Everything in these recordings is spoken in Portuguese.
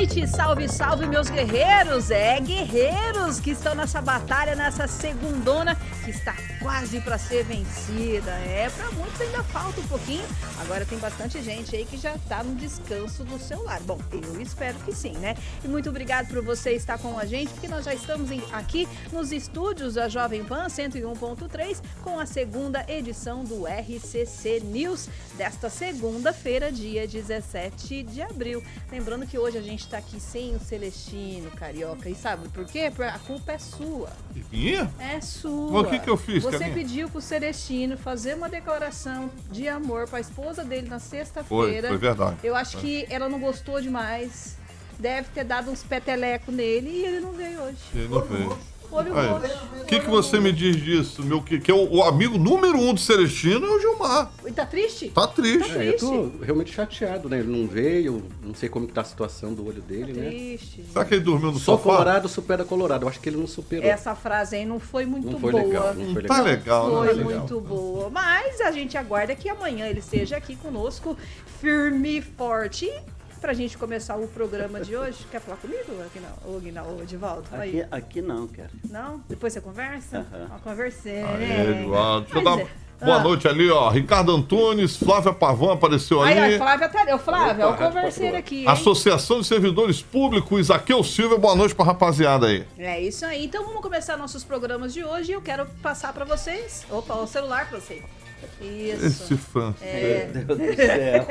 Noite, salve, salve meus guerreiros, é guerreiros que estão nessa batalha, nessa segundona que está quase para ser vencida. É, para muitos ainda falta um pouquinho. Agora tem bastante gente aí que já está no descanso do celular. Bom, eu espero que sim, né? E muito obrigado por você estar com a gente, porque nós já estamos aqui nos estúdios da Jovem Pan 101.3 com a segunda edição do RCC News desta segunda-feira, dia 17 de abril. Lembrando que hoje a gente está aqui sem o Celestino Carioca. E sabe por quê? Porque a culpa é sua. E? É sua. Mas o que, que eu fiz? Você pediu pro Celestino fazer uma declaração de amor pra esposa dele na sexta-feira. Foi, foi verdade. Eu acho que ela não gostou demais. Deve ter dado uns petelecos nele e ele não veio hoje. Ele não veio. Olho O que, que você me diz disso? Meu, que, que é o, o, amigo número um do Celestino é o Gilmar. E tá triste? Tá triste. Tá triste. É, eu tô realmente chateado, né? Ele não veio, não sei como que tá a situação do olho dele, tá né? Triste. Será que ele dormiu no Só sofá? colorado supera colorado. Eu acho que ele não superou. Essa frase aí não foi muito não foi boa. Legal, não foi legal. Tá legal, Foi né? muito boa. Mas a gente aguarda que amanhã ele esteja aqui conosco, firme e forte pra gente começar o programa de hoje. Quer falar comigo, Aguinaldo? Aguinaldo, Edivaldo? Aqui, aqui não, quero. Não? Depois você conversa? Uhum. Ó, conversei, Aí? Eduardo. Deixa eu dar boa ah. noite ali, ó. Ricardo Antunes, Flávia Pavão apareceu ali. Aí, ó, Flávia. Ô, Flávia, eu conversei aqui. Hein? Associação de Servidores Públicos, Zaqueu Silva, boa noite pra rapaziada aí. É isso aí. Então vamos começar nossos programas de hoje. Eu quero passar pra vocês. Opa, o celular pra vocês. Isso. Esse fã. É. Meu Deus do céu.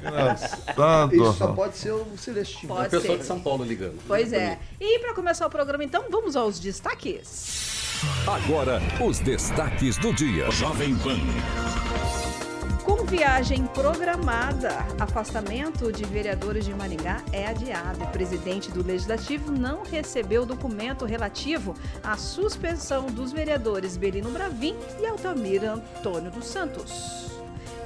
Engraçado. Isso só pode ser o Celestino. Pode é o pessoal de São Paulo ligando. Pois é. E para começar o programa, então, vamos aos destaques. Agora, os destaques do dia. Jovem Pan. Com viagem programada, afastamento de vereadores de Maringá é adiado. O presidente do Legislativo não recebeu documento relativo à suspensão dos vereadores Belino Bravin e Altamir Antônio dos Santos.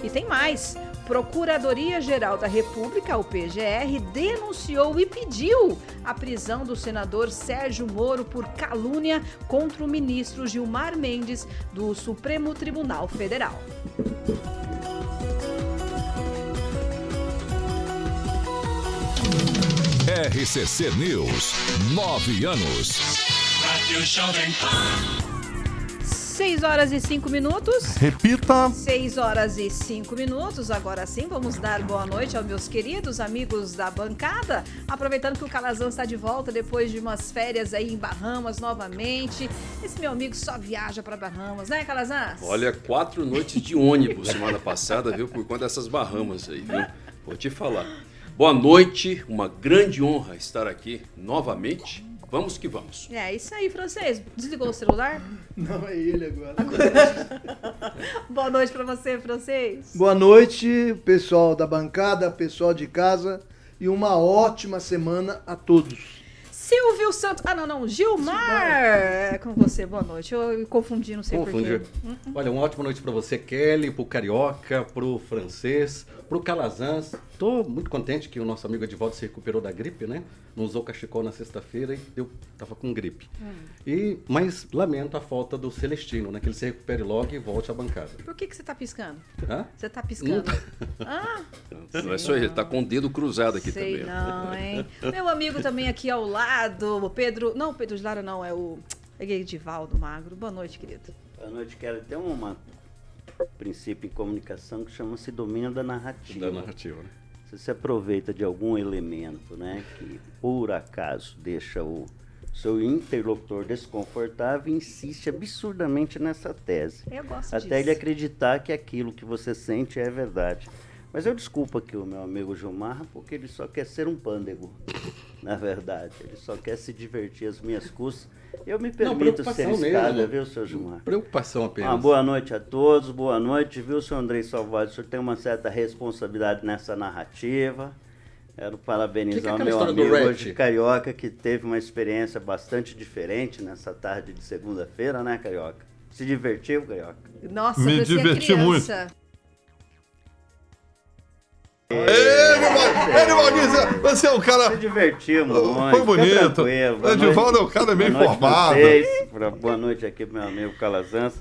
E tem mais. Procuradoria-Geral da República, o PGR, denunciou e pediu a prisão do senador Sérgio Moro por calúnia contra o ministro Gilmar Mendes do Supremo Tribunal Federal. RCC News, nove anos. Rádio Jovem Pan. 6 horas e 5 minutos. Repita. 6 horas e 5 minutos. Agora sim, vamos dar boa noite aos meus queridos amigos da bancada. Aproveitando que o Calazan está de volta depois de umas férias aí em Bahamas novamente. Esse meu amigo só viaja para Bahamas, né, Calazan? Olha, quatro noites de ônibus semana passada, viu? Por conta dessas Bahamas aí, viu? Vou te falar. Boa noite, uma grande honra estar aqui novamente. Vamos que vamos. É isso aí, francês. Desligou o celular? Não, é ele agora. Boa noite para você, francês. Boa noite, pessoal da bancada, pessoal de casa e uma ótima semana a todos. Silvio Santos. Ah, não, não. Gilmar. É com você. Boa noite. Eu me confundi, não sei porquê. Hum, hum. Olha, uma ótima noite para você, Kelly, pro Carioca, pro Francês, pro Calazans. Tô muito contente que o nosso amigo Edivaldo se recuperou da gripe, né? Não usou cachecol na sexta-feira e eu tava com gripe. Hum. E, mas lamento a falta do Celestino, né? Que ele se recupere logo e volte à bancada. Por que, que você tá piscando? Hã? Você tá piscando? ah! Não é só ele, tá com o dedo cruzado aqui sei também. Não, hein? Meu amigo também aqui ao lado, o Pedro. Não, o Pedro de Lara não, é o. É Edivaldo Magro. Boa noite, querido. Boa noite, quero ter uma princípio em comunicação que chama-se domínio da narrativa. Da narrativa, né? Você se aproveita de algum elemento, né, que por acaso deixa o seu interlocutor desconfortável insiste absurdamente nessa tese. Eu gosto Até disso. ele acreditar que aquilo que você sente é verdade. Mas eu desculpo aqui o meu amigo Gilmar, porque ele só quer ser um pândego, na verdade. Ele só quer se divertir às minhas custas. Eu me permito ser preocupação escada, mesmo. viu, seu Gilmar? Preocupação apenas. Uma boa noite a todos, boa noite, viu, senhor Andrei Salvador? O senhor tem uma certa responsabilidade nessa narrativa. Quero parabenizar Que que é meu amigo hoje, Carioca, que teve uma experiência bastante diferente nessa tarde de segunda-feira, né, Carioca? Se divertiu, Carioca? Nossa, Me diverti criança. Edivaldinho, você é um cara. Se divertiu muito. Foi fica bonito. Edivaldo é um cara bem Boa noite informado. vocês. Boa noite aqui pro meu amigo Calazans.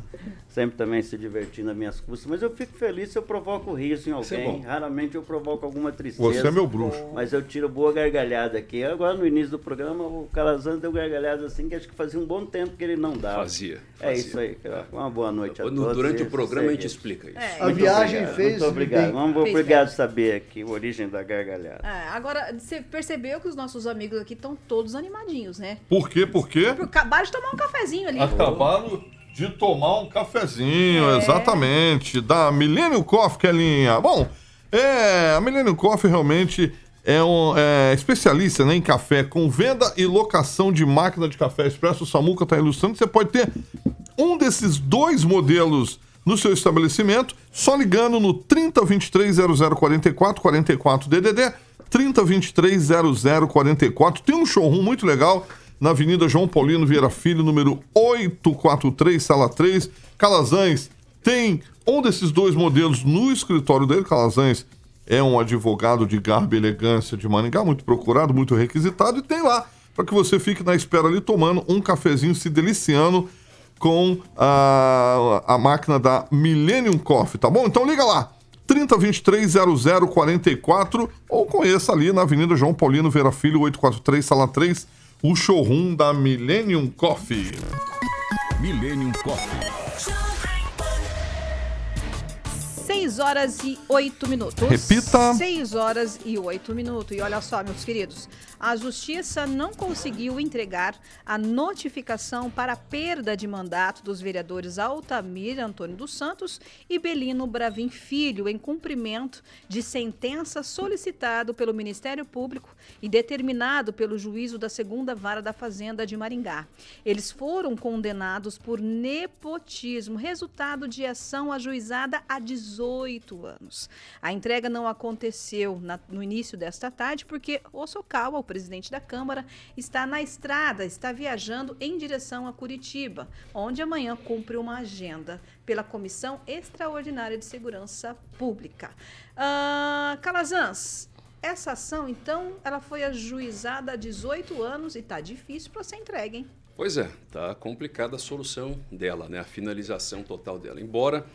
Sempre também se divertindo nas minhas custas. Mas eu fico feliz se eu provoco riso em é alguém. bom. Raramente eu provoco alguma tristeza. Você é meu bruxo. Mas eu tiro boa gargalhada aqui. Agora no início do programa, o Calazans deu gargalhada assim que acho que fazia um bom tempo que ele não dava. Fazia, É fazia. isso aí. Uma boa noite a No- todos. Durante o programa a gente explica isso. É, A Muito viagem obrigado, fez Muito obrigado. bem. Vamos, obrigado saber aqui a origem da gargalhada. É, agora, você percebeu que os nossos amigos aqui estão todos animadinhos, né? Por quê? Por quê? Acabaram de tomar um cafezinho ali. Acabaram de tomar um cafezinho, É. exatamente, da Millennium Coffee, Kelinha. Bom, é, a Millennium Coffee realmente é um é, especialista né, em café, com venda e locação de máquina de café expresso. O Samuca está ilustrando. Você pode ter um desses dois modelos no seu estabelecimento, só ligando no 3023 0044 44 DDD 3023 0044. Tem um showroom muito legal na Avenida João Paulino Vieira Filho, número 843, sala 3. Calazans tem um desses dois modelos no escritório dele. Calazans é um advogado de garbo e elegância de Maringá, muito procurado, muito requisitado, e tem lá para que você fique na espera ali tomando um cafezinho, se deliciando com a, a máquina da Millennium Coffee, tá bom? Então liga lá. 3023 0044 ou conheça ali na Avenida João Paulino Vera Filho 843, sala 3, o showroom da Millennium Coffee. Millennium Coffee. 6 horas e 8 minutos. Repita. 6 horas e 8 minutos. E olha só, meus queridos, a Justiça não conseguiu entregar a notificação para a perda de mandato dos vereadores Altamir Antônio dos Santos e Belino Bravin Filho, em cumprimento de sentença solicitado pelo Ministério Público e determinado pelo juízo da segunda vara da Fazenda de Maringá. Eles foram condenados por nepotismo, resultado de ação ajuizada há 18 anos. A entrega não aconteceu na- no início desta tarde porque o Socawa, o presidente da Câmara, está na estrada, está viajando em direção a Curitiba, onde amanhã cumpre uma agenda pela Comissão Extraordinária de Segurança Pública. Ah, Calazans, essa ação, então, ela foi ajuizada há 18 anos e está difícil para ser entregue, hein? Pois é, tá complicada a solução dela, né? A finalização total dela. Embora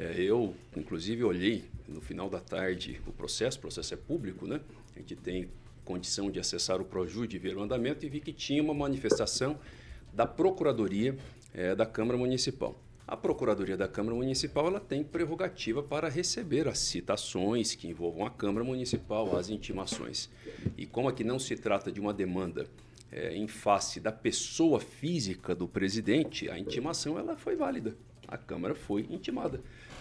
é, eu, inclusive, olhei no final da tarde o processo, o processo é público, né? A gente tem condição de acessar o Projude e ver o andamento e vi que tinha uma manifestação da Procuradoria é, da Câmara Municipal. A Procuradoria da Câmara Municipal ela tem prerrogativa para receber as citações que envolvam a Câmara Municipal, as intimações. E como aqui não se trata de uma demanda é, em face da pessoa física do presidente, a intimação ela foi válida. A Câmara foi intimada.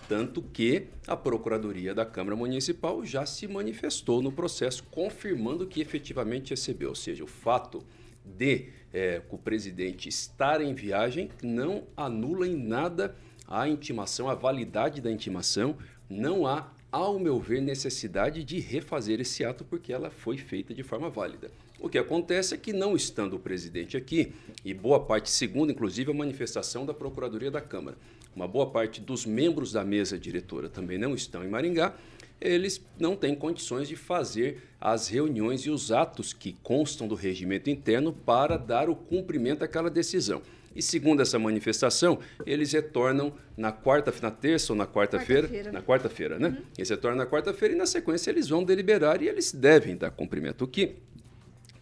Tanto que a Procuradoria da Câmara Municipal já se manifestou no processo, confirmando que efetivamente recebeu. Ou seja, o fato de é, o presidente estar em viagem não anula em nada a intimação, a validade da intimação. Não há, ao meu ver, necessidade de refazer esse ato, porque ela foi feita de forma válida. O que acontece é que, não estando o presidente aqui, e boa parte, segundo inclusive a manifestação da Procuradoria da Câmara, uma boa parte dos membros da mesa diretora também não estão em Maringá, eles não têm condições de fazer as reuniões e os atos que constam do regimento interno para dar o cumprimento àquela decisão. E segundo essa manifestação, eles retornam na quarta, na terça ou na quarta-feira, Quarta-feira. na quarta-feira, né? Eles retornam na quarta-feira e na sequência eles vão deliberar e eles devem dar cumprimento. O que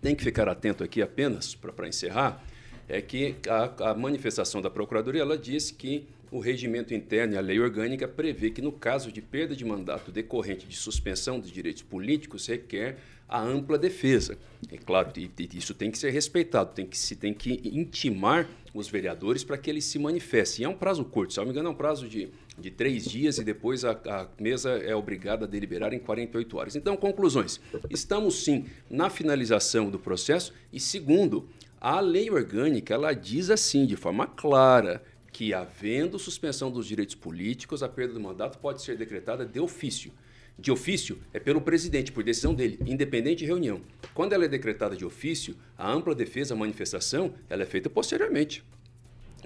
tem que ficar atento aqui apenas para encerrar é que a, a manifestação da Procuradoria ela diz que o regimento interno e a lei orgânica prevê que no caso de perda de mandato decorrente de suspensão dos direitos políticos requer a ampla defesa. É claro, isso tem que ser respeitado, tem que se tem que intimar os vereadores para que eles se manifestem. E é um prazo curto, se não me engano, é um prazo de, de três dias e depois a, a mesa é obrigada a deliberar em 48 horas. Então, conclusões. Estamos sim na finalização do processo e, segundo, a lei orgânica ela diz assim, de forma clara, que havendo suspensão dos direitos políticos, a perda do mandato pode ser decretada de ofício de ofício é pelo presidente, por decisão dele, independente de reunião. Quando ela é decretada de ofício, a ampla defesa, a manifestação, ela é feita posteriormente.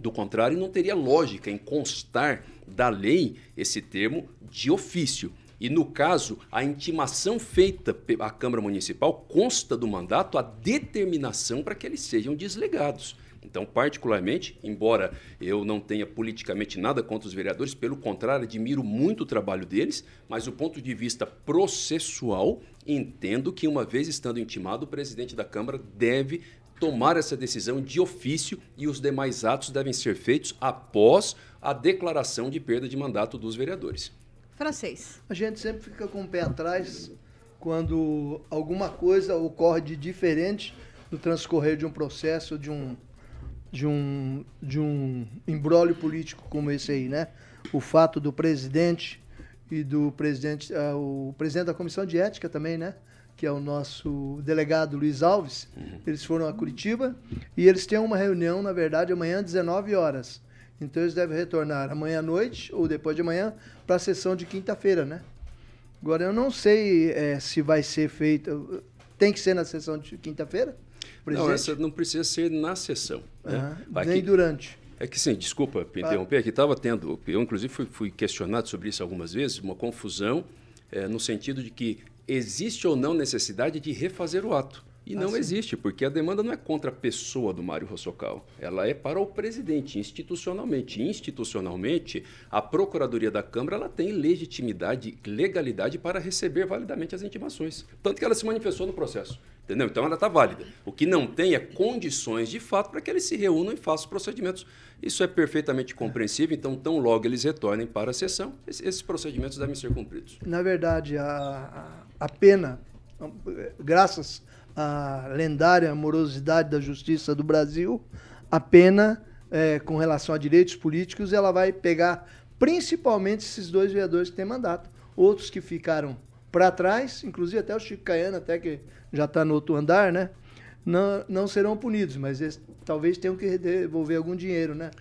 Do contrário, não teria lógica em constar da lei esse termo de ofício. E no caso, a intimação feita à Câmara Municipal consta do mandato a determinação para que eles sejam deslegados. Então, particularmente, embora eu não tenha politicamente nada contra os vereadores, pelo contrário, admiro muito o trabalho deles, mas do ponto de vista processual, entendo que, uma vez estando intimado, o presidente da Câmara deve tomar essa decisão de ofício e os demais atos devem ser feitos após a declaração de perda de mandato dos vereadores. Francês. A gente sempre fica com o pé atrás quando alguma coisa ocorre de diferente no transcorrer de um processo, de um de um, de um embrólio político como esse aí, né? O fato do presidente e do presidente, uh, o presidente da comissão de ética também, né? Que é o nosso delegado Luiz Alves. Uhum. Eles foram a Curitiba e eles têm uma reunião, na verdade, amanhã às 19 horas. Então eles devem retornar amanhã à noite ou depois de amanhã para a sessão de quinta-feira, né? Agora eu não sei é, se vai ser feito. Tem que ser na sessão de quinta-feira? Presidente? Não, essa não precisa ser na sessão. Né? Uhum. Nem durante. É que sim, desculpa interromper, aqui estava tendo, eu inclusive fui, fui, questionado sobre isso algumas vezes, uma confusão é, no sentido de que existe ou não necessidade de refazer o ato. E não ah, existe, porque a demanda não é contra a pessoa do Mário Rossocal, ela é para o presidente, institucionalmente. Institucionalmente, a Procuradoria da Câmara ela tem legitimidade, legalidade para receber validamente as intimações. Tanto que ela se manifestou no processo. Entendeu? Então ela está válida. O que não tem é condições de fato para que eles se reúnam e façam os procedimentos. Isso é perfeitamente compreensível, então, tão logo eles retornem para a sessão, esses procedimentos devem ser cumpridos. Na verdade, a, a pena, graças à lendária morosidade da justiça do Brasil, a pena é, com relação a direitos políticos, ela vai pegar principalmente esses dois vereadores que têm mandato. Outros que ficaram para trás, inclusive até o Chico Caiano, até que já está no outro andar, né? Não, não serão punidos, mas eles talvez tenham que devolver algum dinheiro, né?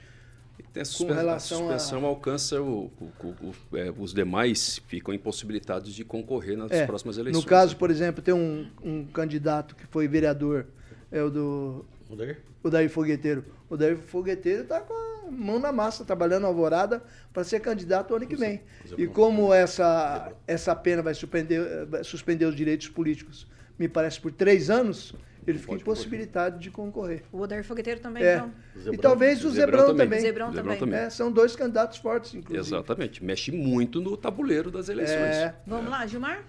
Tem a, suspen a suspensão a... alcança o, o, o, é, os demais ficam impossibilitados de concorrer nas é, próximas eleições. No caso, por exemplo, tem um, um candidato que foi vereador, é o do. O Daí? O Daí Fogueteiro. O Daí Fogueteiro está com a mão na massa, trabalhando alvorada para ser candidato o ano que vem. E como essa, essa pena vai suspender, vai suspender os direitos políticos me parece, por três anos, ele fica impossibilitado de concorrer. O Odair Fogueteiro também, é. então. Zebrão, e talvez o Zebrão, Zebrão também. Zebrão, Zebrão também. É, são dois candidatos fortes, inclusive. Exatamente. Mexe muito no tabuleiro das eleições. É. Vamos lá, Gilmar?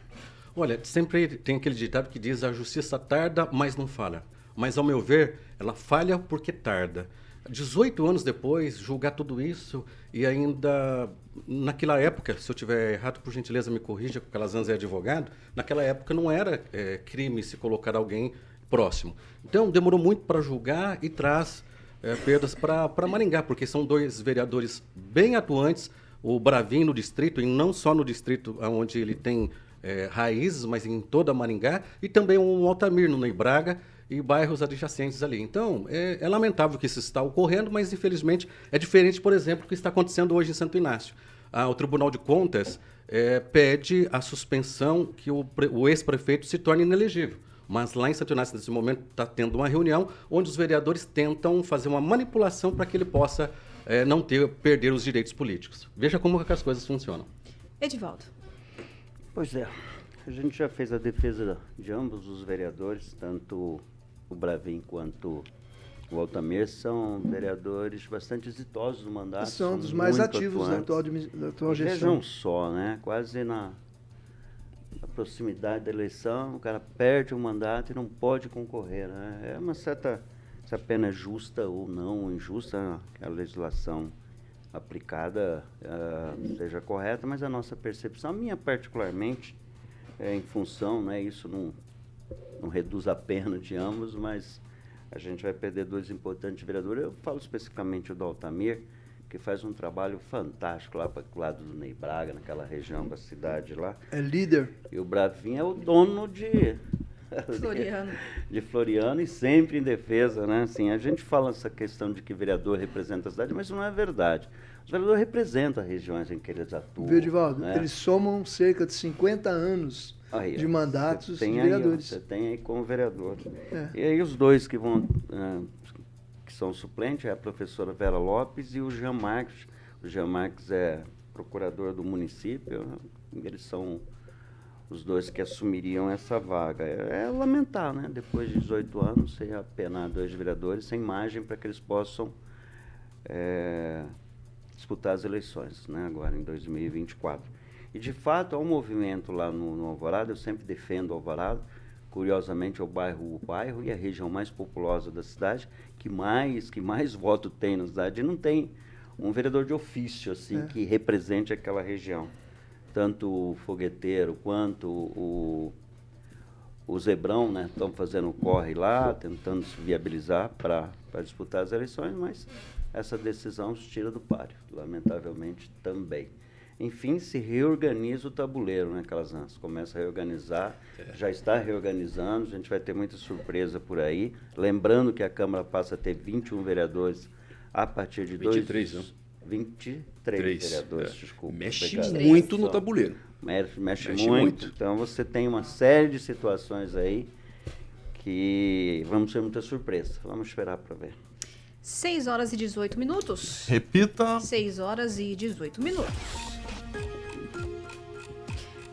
Olha, sempre tem aquele ditado que diz a justiça tarda, mas não falha. Mas, ao meu ver, ela falha porque tarda. 18 anos depois, julgar tudo isso e ainda naquela época, se eu tiver errado, por gentileza me corrija, porque Calazans é advogado, naquela época não era é, crime se colocar alguém próximo. Então, demorou muito para julgar e traz é, perdas para Maringá, porque são dois vereadores bem atuantes, o Bravin no distrito, e não só no distrito onde ele tem é, raízes, mas em toda Maringá, e também um Altamir no Ney Braga, e bairros adjacentes ali. Então, é, é, lamentável que isso está ocorrendo, mas infelizmente é diferente, por exemplo, do que está acontecendo hoje em Santo Inácio. Ah, o Tribunal de Contas é, pede a suspensão que o, o ex-prefeito se torne inelegível. Mas lá em Santo Inácio, nesse momento, está tendo uma reunião onde os vereadores tentam fazer uma manipulação para que ele possa é, não ter, perder os direitos políticos. Veja como que as coisas funcionam. Edivaldo. Pois é. A gente já fez a defesa de ambos os vereadores, tanto o Bravin quanto o Altamir são vereadores bastante exitosos no mandato. São, são dos mais ativos da atual, da atual gestão. Vejam só, né? Quase na, na, proximidade da eleição, o cara perde o mandato e não pode concorrer. Né? É uma certa. Se a pena é justa ou não, injusta, a legislação aplicada uh, seja correta, mas a nossa percepção, a minha particularmente, é, em função, né, isso não não reduz a pena de ambos, mas a gente vai perder dois importantes vereadores. Eu falo especificamente do Altamir, que faz um trabalho fantástico lá para o lado do Ney Braga, naquela região da cidade lá. É líder. E o Bravinho é o dono de. Floriano. de Floriano e sempre em defesa, né? Assim, a gente fala essa questão de que vereador representa a cidade, mas não é verdade. Os vereadores representam as regiões em que eles atuam. Viu, Divaldo? né? Eles somam cerca de 50 anos Aí, de mandatos você tem de aí, ó, vereadores. Você tem aí como vereador. É. E aí os dois que vão, que são suplentes, é a professora Vera Lopes e o Jean Marques. O Jean Marques é procurador do município, eles são os dois que assumiriam essa vaga. É, é lamentar, né? Depois de 18 anos, você apenar dois vereadores sem margem para que eles possam é, disputar as eleições, né? agora em 2024. E, de fato, há um movimento lá no, no Alvorada, eu sempre defendo o Alvorada, curiosamente é o bairro, o bairro e a região mais populosa da cidade, que mais, que mais voto tem na cidade, e não tem um vereador de ofício, assim, É. que represente aquela região. Tanto o Fogueteiro quanto o, o Zebrão, né, estão fazendo o corre lá, tentando se viabilizar para disputar as eleições, mas essa decisão se tira do páreo, lamentavelmente também. Enfim, se reorganiza o tabuleiro, né, Calazans? Começa a reorganizar, já está reorganizando, a gente vai ter muita surpresa por aí. Lembrando que a Câmara passa a ter 21 vereadores a partir de 23, dois... não? 23 Três. vereadores, é. desculpa. Mexe obrigado. muito no tabuleiro. Mexe, mexe, Mexe muito. muito. Então você tem uma série de situações aí que vamos ter muita surpresa. Vamos esperar para ver. 6 horas e 18 minutos. Repita. 6 horas e 18 minutos.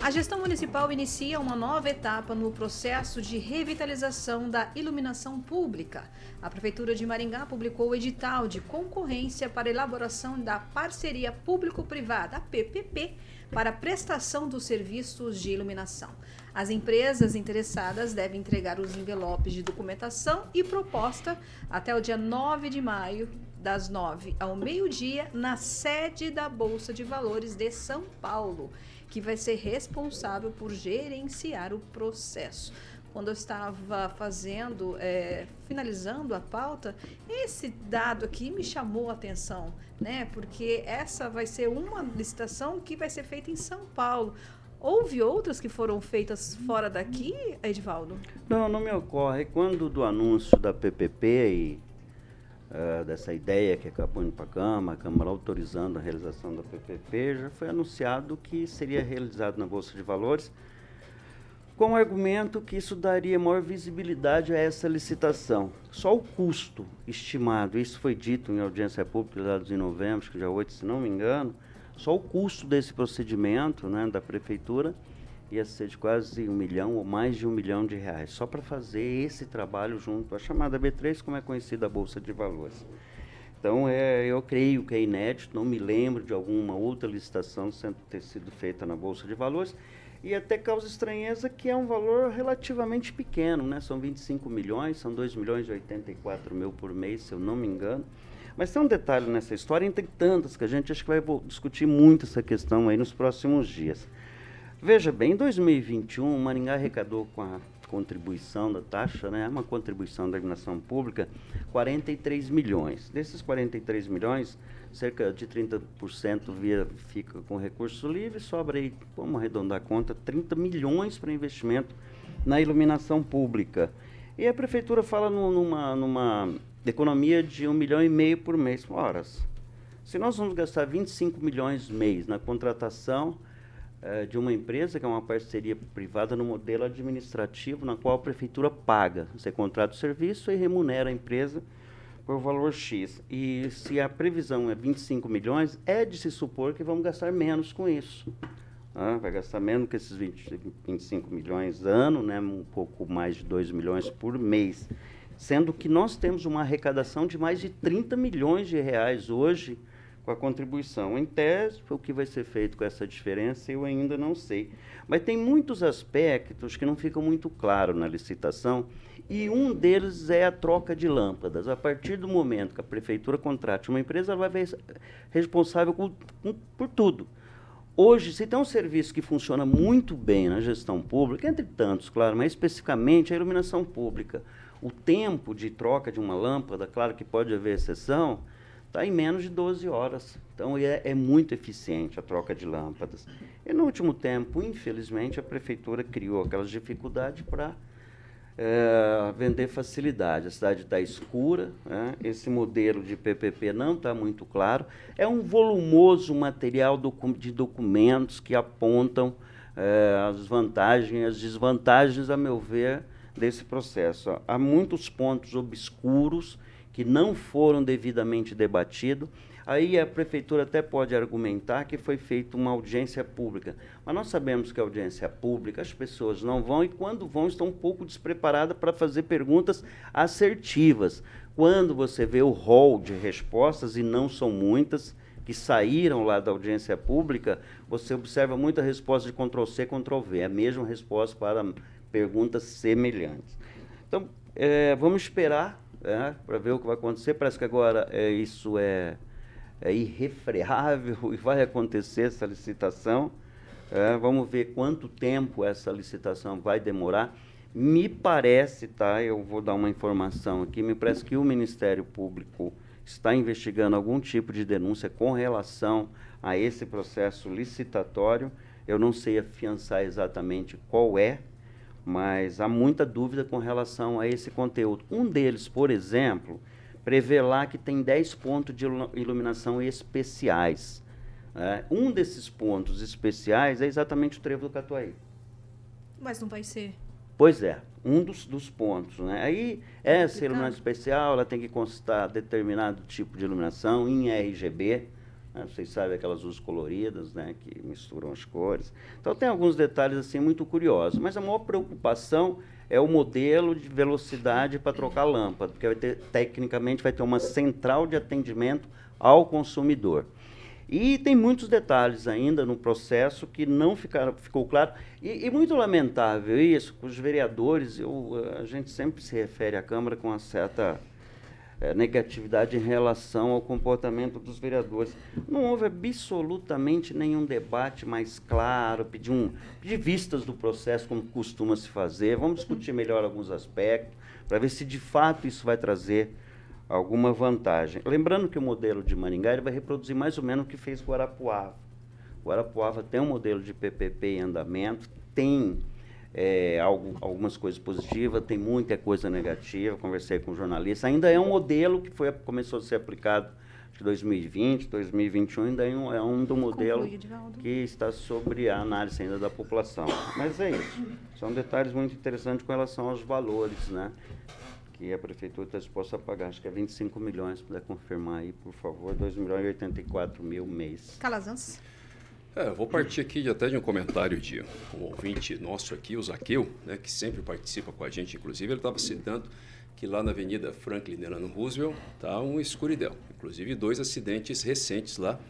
A gestão municipal inicia uma nova etapa no processo de revitalização da iluminação pública. A Prefeitura de Maringá publicou o edital de concorrência para elaboração da parceria público-privada, PPP, para prestação dos serviços de iluminação. As empresas interessadas devem entregar os envelopes de documentação e proposta até o dia 9 de maio, das 9 ao meio-dia, na sede da Bolsa de Valores de São Paulo, que vai ser responsável por gerenciar o processo. Quando eu estava fazendo, é, finalizando a pauta, esse dado aqui me chamou a atenção, né? Porque essa vai ser uma licitação que vai ser feita em São Paulo. Houve outras que foram feitas fora daqui, Edivaldo? Não, não me ocorre. Quando do anúncio da PPP e eh, dessa ideia que acabou indo para a Câmara, a Câmara autorizando a realização da PPP, já foi anunciado que seria realizado na Bolsa de Valores, com o argumento que isso daria maior visibilidade a essa licitação. Só o custo estimado, isso foi dito em audiência pública dados em novembro, acho que dia 8, se não me engano, só o custo desse procedimento né, da Prefeitura ia ser de quase um milhão ou mais de um milhão de reais, só para fazer esse trabalho junto à chamada B3, como é conhecida a Bolsa de Valores. Então, é, eu creio que é inédito, não me lembro de alguma outra licitação sendo ter sido feita na Bolsa de Valores, e até causa estranheza que é um valor relativamente pequeno, né? São 25 milhões, são 2 milhões e 84 mil por mês, se eu não me engano. Mas tem um detalhe nessa história, entre tantas, que a gente acho que vai discutir muito essa questão aí nos próximos dias. Veja bem, em 2021, o Maringá arrecadou com a contribuição da taxa, né, uma contribuição da iluminação pública, 43 milhões. Desses 43 milhões, cerca de 30% via, fica com recurso livre, sobra aí, vamos arredondar a conta, 30 milhões para investimento na iluminação pública. E a prefeitura fala nu- numa, numa economia de um milhão e meio por mês. Ora, se nós vamos gastar 25 milhões mês na contratação eh, de uma empresa, que é uma parceria privada no modelo administrativo, na qual a prefeitura paga. Você contrata o serviço e remunera a empresa por valor X. E se a previsão é 25 milhões, é de se supor que vamos gastar menos com isso. Ah, vai gastar menos que esses 20, 25 milhões ano, né, um pouco mais de 2 milhões por mês. Sendo que nós temos uma arrecadação de mais de 30 milhões de reais hoje com a contribuição. Em tese, o que vai ser feito com essa diferença, eu ainda não sei. Mas tem muitos aspectos que não ficam muito claros na licitação, e um deles é a troca de lâmpadas. A partir do momento que a prefeitura contrate uma empresa, ela vai ser responsável com- por tudo. hoje, se tem um serviço que funciona muito bem na gestão pública, entre tantos, claro, mas especificamente a iluminação pública, o tempo de troca de uma lâmpada, claro que pode haver exceção, está em menos de 12 horas. Então é, é, muito eficiente a troca de lâmpadas. E no último tempo, infelizmente, a prefeitura criou aquelas dificuldades para é, vender facilidade. A cidade está escura, né? esse modelo de PPP não está muito claro. É um volumoso material de documentos que apontam é, as vantagens e as desvantagens, a meu ver, desse processo. Há muitos pontos obscuros que não foram devidamente debatidos Aí a prefeitura até pode argumentar que foi feita uma audiência pública, mas nós sabemos que a audiência pública as pessoas não vão e quando vão estão um pouco despreparadas para fazer perguntas assertivas. Quando você vê o rol de respostas, e não são muitas, que saíram lá da audiência pública, você observa muita resposta de Ctrl-C, Ctrl-V, a mesma resposta para perguntas semelhantes. Então, é, vamos esperar é, para ver o que vai acontecer. Parece que agora é, isso é é irrefreável e vai acontecer essa licitação. É, vamos ver quanto tempo essa licitação vai demorar. Me parece, tá? Eu vou dar uma informação aqui. Me parece que o Ministério Público está investigando algum tipo de denúncia com relação a esse processo licitatório. Eu não sei afiançar exatamente qual é, mas há muita dúvida com relação a esse conteúdo. Um deles, por exemplo, prevê lá que tem 10 pontos de iluminação especiais. É, um desses pontos especiais é exatamente o trevo do Catuaí. Mas não vai ser. Pois é, um dos, dos pontos. Né? Aí, essa iluminação especial ela tem que constar determinado tipo de iluminação em RGB. Né? Vocês sabem aquelas luzes coloridas né? que misturam as cores. Então, tem alguns detalhes assim muito curiosos. Mas a maior preocupação é o modelo de velocidade para trocar lâmpada, porque vai ter, tecnicamente vai ter uma central de atendimento ao consumidor. E tem muitos detalhes ainda no processo que não ficaram, ficou claro. E, e muito lamentável isso, os vereadores, eu, a gente sempre se refere à Câmara com uma certa é, negatividade em relação ao comportamento dos vereadores. Não houve absolutamente nenhum debate mais claro, pedir, um, pedir vistas do processo, como costuma se fazer. Vamos discutir melhor alguns aspectos, para ver se de fato isso vai trazer alguma vantagem. Lembrando que o modelo de Maringá vai reproduzir mais ou menos o que fez Guarapuava. Guarapuava tem um modelo de PPP em andamento, tem é, algo, algumas coisas positivas, tem muita coisa negativa. Conversei com jornalistas. Ainda é um modelo que foi, começou a ser aplicado em 2020, 2021, ainda é um, é um do modelo que está sobre a análise ainda da população. Mas é isso. São detalhes muito interessantes com relação aos valores, né? Que a prefeitura está disposta a pagar. Acho que é 25 milhões, se puder confirmar aí, por favor. 2 milhões e 84 mil mês. Calazans. É, vou partir aqui de, até de um comentário de um ouvinte nosso aqui, o Zaqueu, né, que sempre participa com a gente, inclusive, ele estava citando que lá na Avenida Franklin Delano Roosevelt está um escuridão. Inclusive, dois acidentes recentes lá,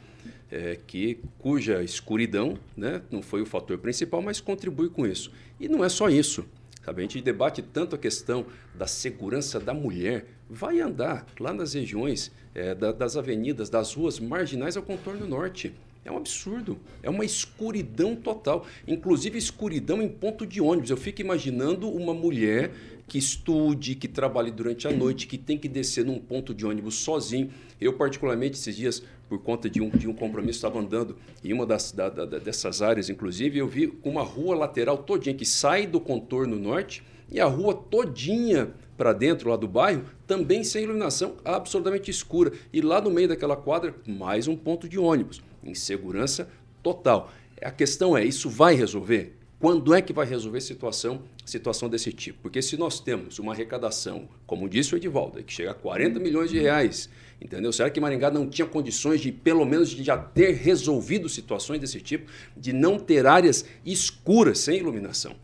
é, que, cuja escuridão né, não foi o fator principal, mas contribui com isso. E não é só isso. Sabe? A gente debate tanto a questão da segurança da mulher. Vai andar lá nas regiões é, da, das avenidas, das ruas marginais ao contorno norte. É um absurdo. É uma escuridão total. Inclusive escuridão em ponto de ônibus. Eu fico imaginando uma mulher que estude, que trabalhe durante a noite, que tem que descer num ponto de ônibus sozinho. Eu, particularmente, esses dias, por conta de um, de um compromisso, estava andando em uma das, da, da, dessas áreas, inclusive, eu vi uma rua lateral todinha que sai do contorno norte e a rua todinha para dentro lá do bairro, também sem iluminação, absolutamente escura. E lá no meio daquela quadra, mais um ponto de ônibus. Insegurança total. A questão é, isso vai resolver? Quando é que vai resolver situação, situação desse tipo? Porque se nós temos uma arrecadação, como disse o Edivaldo, que chega a 40 milhões de reais, entendeu? Será que Maringá não tinha condições de, pelo menos, de já ter resolvido situações desse tipo, de não ter áreas escuras sem iluminação?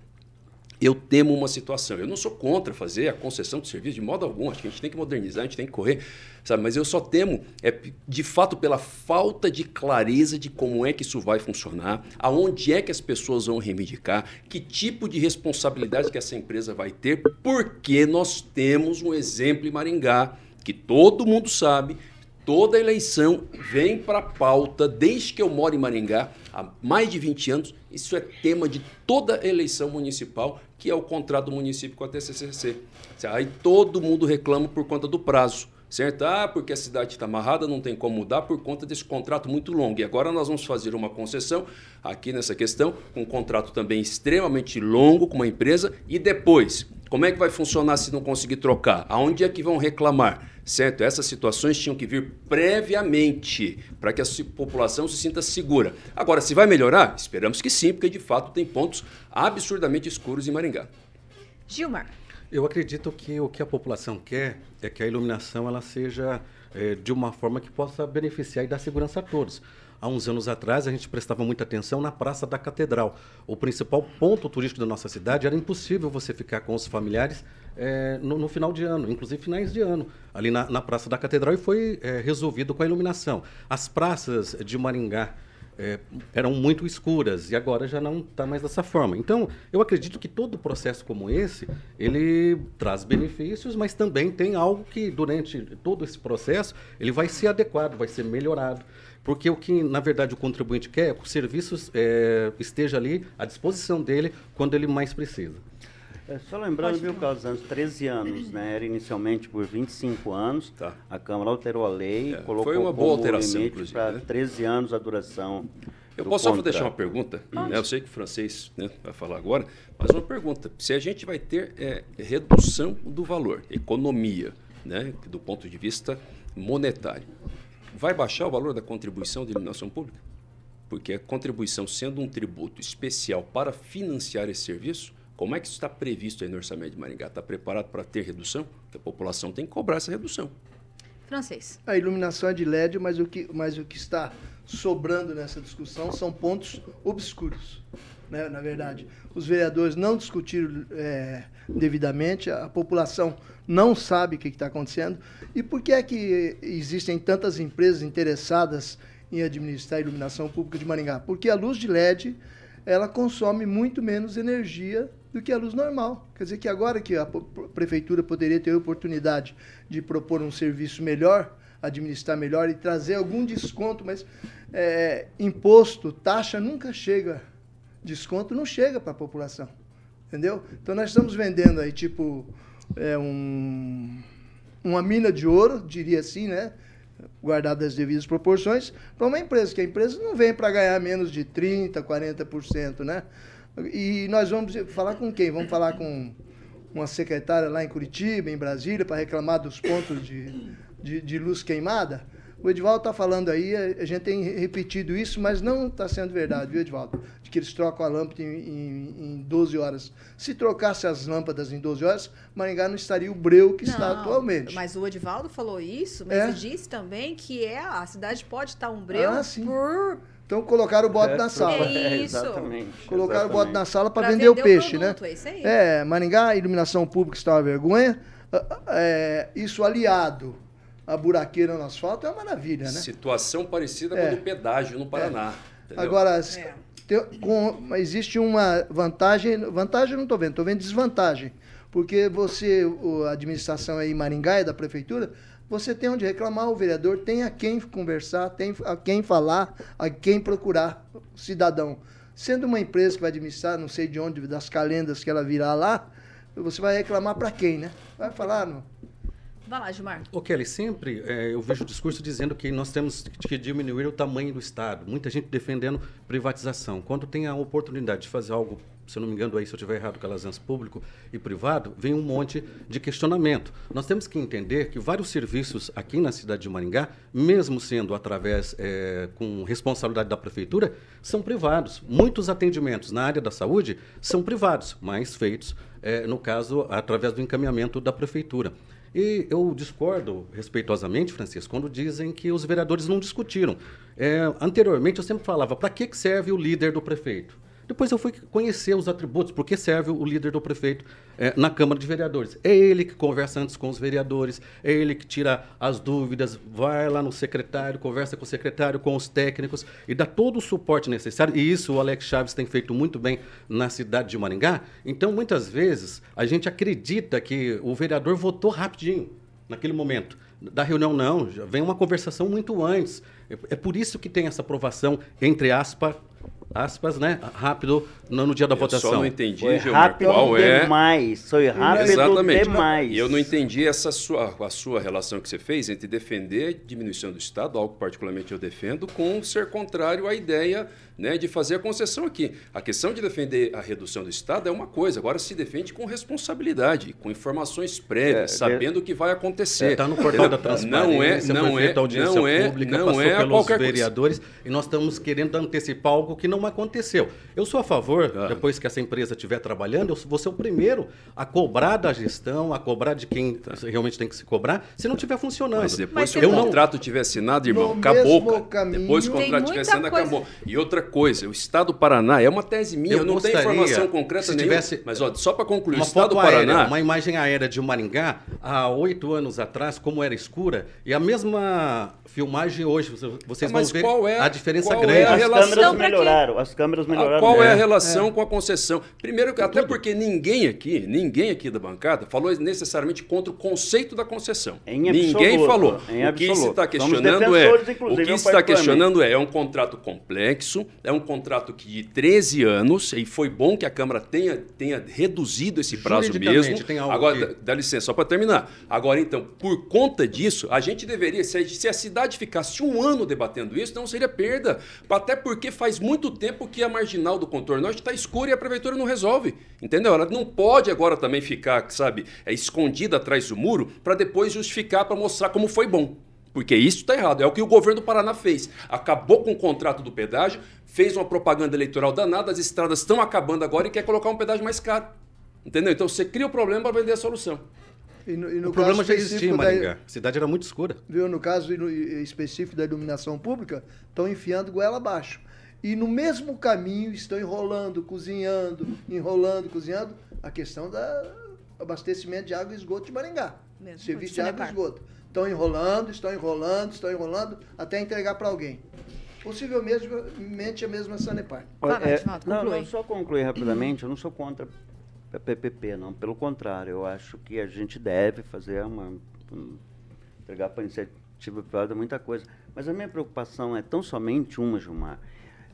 eu temo uma situação. Eu não sou contra fazer a concessão de serviço de modo algum. Acho que a gente tem que modernizar, a gente tem que correr, sabe? Mas eu só temo, é, de fato, pela falta de clareza de como é que isso vai funcionar, aonde é que as pessoas vão reivindicar, que tipo de responsabilidade que essa empresa vai ter, porque nós temos um exemplo em Maringá que todo mundo sabe Toda eleição vem para a pauta, desde que eu moro em Maringá, há mais de 20 anos, isso é tema de toda eleição municipal, que é o contrato do município com a TCCC. Aí todo mundo reclama por conta do prazo certo? Ah, porque a cidade está amarrada, não tem como mudar por conta desse contrato muito longo. E agora nós vamos fazer uma concessão aqui nessa questão, com um contrato também extremamente longo com uma empresa. E depois, como é que vai funcionar se não conseguir trocar? Aonde é que vão reclamar? Certo? Essas situações tinham que vir previamente para que a população se sinta segura. Agora, se vai melhorar? Esperamos que sim, porque de fato tem pontos absurdamente escuros em Maringá. Gilmar. Eu acredito que o que a população quer é que a iluminação ela seja é, de uma forma que possa beneficiar e dar segurança a todos. Há uns anos atrás, a gente prestava muita atenção na Praça da Catedral. O principal ponto turístico da nossa cidade era impossível você ficar com os familiares é, no, no, final de ano, inclusive finais de ano, ali na, na Praça da Catedral, e foi é, resolvido com a iluminação. As praças de Maringá, é, eram muito escuras e agora já não está mais dessa forma. Então, eu acredito que todo processo como esse, ele traz benefícios, mas também tem algo que durante todo esse processo ele vai ser adequado, vai ser melhorado. Porque o que, na verdade, o contribuinte quer é que o serviço é, esteja ali à disposição dele quando ele mais precisa. É, só lembrando, viu, Carlos, anos 13 anos, né? Era inicialmente por 25 anos. Tá. A Câmara alterou a lei, é, colocou foi uma boa alteração, limite para né? 13 anos a duração. Eu posso contrato. só deixar uma pergunta? Né? Eu sei que o francês né, vai falar agora, mas uma pergunta. Se a gente vai ter é, redução do valor, economia, né, do ponto de vista monetário, vai baixar o valor da contribuição de iluminação pública? Porque a contribuição, sendo um tributo especial para financiar esse serviço, como é que isso está previsto aí no orçamento de Maringá? Está preparado para ter redução? Porque a população tem que cobrar essa redução. Francês. A iluminação é de LED, mas o que, mas o que está sobrando nessa discussão são pontos obscuros. Né? Na verdade, os vereadores não discutiram é, devidamente, a população não sabe o que está acontecendo. E por que é que existem tantas empresas interessadas em administrar a iluminação pública de Maringá? Porque a luz de LED ela consome muito menos energia do que a luz normal. Quer dizer que agora que a prefeitura poderia ter a oportunidade de propor um serviço melhor, administrar melhor e trazer algum desconto, mas é, imposto, taxa nunca chega, desconto não chega para a população, entendeu? Então nós estamos vendendo aí tipo é, um, uma mina de ouro, diria assim, né? guardadas as devidas proporções, para uma empresa, que a empresa não vem para ganhar menos de 30%, 40%, né? E nós vamos falar com quem? Vamos falar com uma secretária lá em Curitiba, em Brasília, para reclamar dos pontos de, de, de luz queimada? O Edvaldo está falando aí, a gente tem repetido isso, mas não está sendo verdade, viu, Edvaldo? De que eles trocam a lâmpada em, em, em 12 horas. Se trocasse as lâmpadas em 12 horas, Maringá não estaria o breu que não, está atualmente. Mas o Edvaldo falou isso, mas é. ele disse também que é, a cidade pode estar um breu ah, por então colocaram o bote é, na sala. É isso. exatamente. Colocaram exatamente. o bote na sala para vender, vender, o peixe, o né? produto, né? É, isso aí. é, Maringá, iluminação pública está uma vergonha. É, isso aliado a buraqueira no asfalto é uma maravilha, né? Situação parecida é. com o do pedágio no Paraná. É. Agora, é. tem, com, existe uma vantagem, vantagem eu não estou vendo, estou vendo desvantagem. Porque você, a administração aí em Maringá e da prefeitura, você tem onde reclamar, o vereador tem a quem conversar, tem a quem falar, a quem procurar, cidadão. Sendo uma empresa que vai administrar, não sei de onde, das calendas que ela virá lá, você vai reclamar para quem, né? Vai falar, não Vai lá, Gilmar. O Kelly, sempre é, eu vejo o discurso dizendo que nós temos que diminuir o tamanho do Estado. Muita gente defendendo privatização. Quando tem a oportunidade de fazer algo, se não me engano aí, se eu estiver errado, calazans público e privado, vem um monte de questionamento. Nós temos que entender que vários serviços aqui na cidade de Maringá, mesmo sendo através, é, com responsabilidade da prefeitura, são privados. Muitos atendimentos na área da saúde são privados, mas feitos, é, no caso, através do encaminhamento da prefeitura. E eu discordo respeitosamente, Francisco, quando dizem que os vereadores não discutiram. É, anteriormente, eu sempre falava, para que serve o líder do prefeito? Depois eu fui conhecer os atributos, porque serve o líder do prefeito é, na Câmara de Vereadores. É ele que conversa antes com os vereadores, é ele que tira as dúvidas, vai lá no secretário, conversa com o secretário, com os técnicos e dá todo o suporte necessário. E isso o Alex Chaves tem feito muito bem na cidade de Maringá. Então, muitas vezes, a gente acredita que o vereador votou rapidinho naquele momento. da reunião, não. Vem uma conversação muito antes. É, é por isso que tem essa aprovação, entre aspas, aspas, né? Rápido no, no dia da Eu votação. só não entendi, Foi Gilmar, rápido qual é... demais. Foi rápido Exatamente. demais. E eu não entendi essa sua, a sua relação que você fez entre defender a diminuição do Estado, algo que particularmente eu defendo, com ser contrário à ideia né, de fazer a concessão aqui. A questão de defender a redução do Estado é uma coisa, agora se defende com responsabilidade, com informações prévias, É, sabendo o que vai acontecer. Está no portal da transparência, Não é, não foi é, feita audiência não é, pública, não passou é qualquer coisa. vereadores e nós estamos querendo antecipar algo que não aconteceu. Eu sou a favor, Ah. depois que essa empresa estiver trabalhando, eu vou ser o primeiro a cobrar da gestão, a cobrar de quem realmente tem que se cobrar, se não estiver funcionando. Mas depois Mas que o não- contrato tiver assinado, irmão, No acabou. Depois que o contrato tiver assinado, coisa- acabou. E outra coisa, o Estado do Paraná é uma tese minha, eu, Eu não tenho informação concreta se nenhuma. tivesse Mas ó, só para concluir, o Uma Estado foto do Paraná. aérea, uma imagem aérea de Maringá, há oito anos atrás, como era escura, e a mesma filmagem hoje, vocês- Mas vão ver qual é- a diferença qual é grande. a As relação- câmeras Então, melhoraram. As câmeras Ah, melhoraram. Qual é a relação com a concessão? Primeiro, até porque ninguém aqui, ninguém aqui da bancada falou necessariamente contra o conceito da concessão. Em ninguém absoluto, falou. em o que se absoluto. está questionando é, o que se está questionando é, é um contrato complexo, é um contrato que de 13 anos e foi bom que a Câmara tenha, tenha reduzido esse prazo mesmo. tem algo Agora, que- dá- dá licença, só para terminar. Agora, então, por conta disso, a gente deveria, se a, se cidade ficasse um ano debatendo isso, não seria perda. Até porque faz muito tempo que a marginal do contorno norte está escura e a prefeitura não resolve. Entendeu? Ela não pode agora também ficar, sabe, é, escondida atrás do muro para depois justificar, para mostrar como foi bom. Porque isso está errado. É o que o governo do Paraná fez. Acabou com o contrato do pedágio, fez uma propaganda eleitoral danada, as estradas estão acabando agora e quer colocar um pedágio mais caro. Entendeu? Então você cria o problema para vender a solução. E no, e no O problema já existia em específico da- Maringá. A cidade era muito escura. viu, no caso específico da iluminação pública, estão enfiando goela abaixo. E no mesmo caminho estão enrolando, cozinhando, enrolando, cozinhando a questão do abastecimento de água e esgoto de Maringá. Mesmo, Serviço de de água e esgoto. Estão enrolando, estão enrolando, estão enrolando, até entregar para alguém. Possivelmente a mesma Sanepar. Vai, É, não, não, só concluir rapidamente, eu não sou contra PPP, não. Pelo contrário, eu acho que a gente deve fazer uma. um- entregar para a iniciativa privada muita coisa. Mas a minha preocupação é tão somente uma, Gilmar.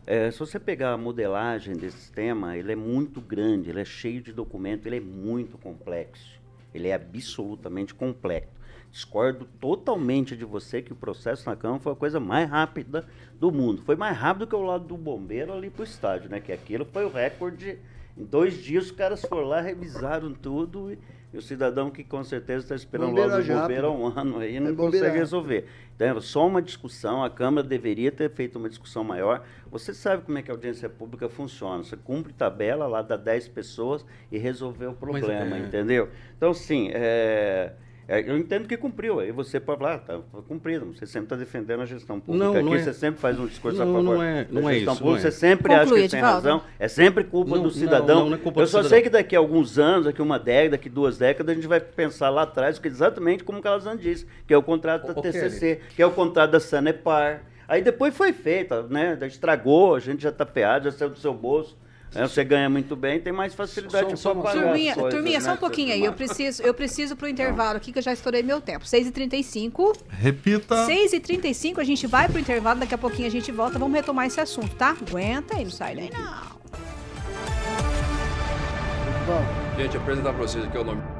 É, se você pegar a modelagem desse sistema, ele é muito grande, ele é cheio de documentos, ele é muito complexo. Ele é absolutamente complexo. Discordo totalmente de você que o processo na Câmara foi a coisa mais rápida do mundo. Foi mais rápido que o lado do bombeiro ali para o estádio, né? Que aquilo foi o recorde. Em dois dias os caras foram lá, revisaram tudo e, e o cidadão que com certeza está esperando Bombeiro logo o bombeiro há um ano aí É não bombeiro consegue resolver. Então, era só uma discussão, a Câmara deveria ter feito uma discussão maior. Você sabe como é que a audiência pública funciona. Você cumpre tabela lá, dá 10 pessoas e resolveu o problema, é. entendeu? Então, sim, é, é, eu entendo que cumpriu. Aí você pode falar, ah, tá foi cumprido. Você sempre está defendendo a gestão pública. Não, Aqui não é. você sempre faz um discurso a Não, favor não é- da não é gestão isso, pública. não é. Você sempre Conclui, acha que tem razão. É sempre culpa Não, do não, cidadão. não é culpa eu do só cidadão. sei que daqui a alguns anos, daqui uma década, daqui duas décadas, a gente vai pensar lá atrás, que exatamente como o Calazan disse, que é o contrato da ô, TCC, que é o contrato da Sanepar. Aí depois foi feito, né? Estragou, a gente já está peado, já saiu do seu bolso. Né, Você ganha muito bem, tem mais facilidade Só- só para pagar. Turminha, as coisas, turminha, só né, um pouquinho aí. Eu preciso, eu preciso pro intervalo aqui, que eu já estourei meu tempo. 6h35. Repita. 6h35, a gente vai pro intervalo, daqui a pouquinho a gente volta. Vamos retomar esse assunto, tá? Aguenta aí, não sai daí não. Bom, Gente, apresentar para vocês aqui é o nome.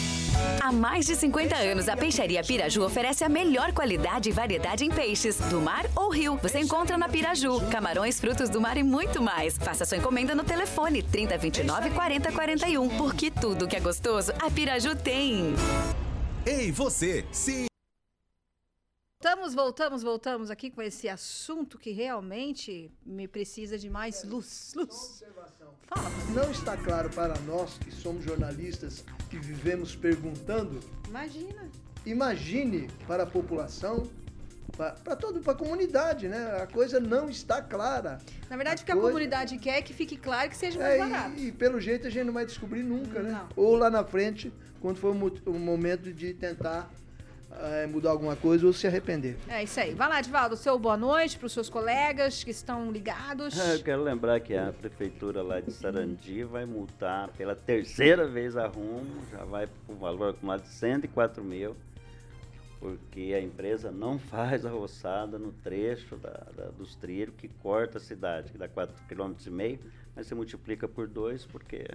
Há mais de 50 anos, a Peixaria Piraju oferece a melhor qualidade e variedade em peixes, do mar ou rio. Você encontra na Piraju, camarões, frutos do mar e muito mais. Faça sua encomenda no telefone 3029 4041, porque tudo que é gostoso, a Piraju tem. Ei, você, sim. Voltamos, voltamos, voltamos aqui com esse assunto que realmente me precisa de mais luz. Luz. Fala. não está claro para nós que somos jornalistas que vivemos perguntando Imagina. Imagine para a população para todo para a comunidade, né? A coisa não está clara. Na verdade, o que a a coisa- comunidade quer é que fique claro que seja mais É, barato. e, e pelo jeito a gente não vai descobrir nunca, né? Não. Ou lá na frente, quando for o momento de tentar eh, mudar alguma coisa ou se arrepender. É isso aí. Vai lá, Divaldo, seu boa noite para os seus colegas que estão ligados. Ah, Eu quero lembrar que a prefeitura lá de Sarandi vai multar pela terceira vez a Rumo, já vai por valor acumulado de 104 mil, porque a empresa não faz a roçada no trecho da- da- dos trilhos que corta a cidade, que dá 4,5 km, mas você multiplica por dois, porque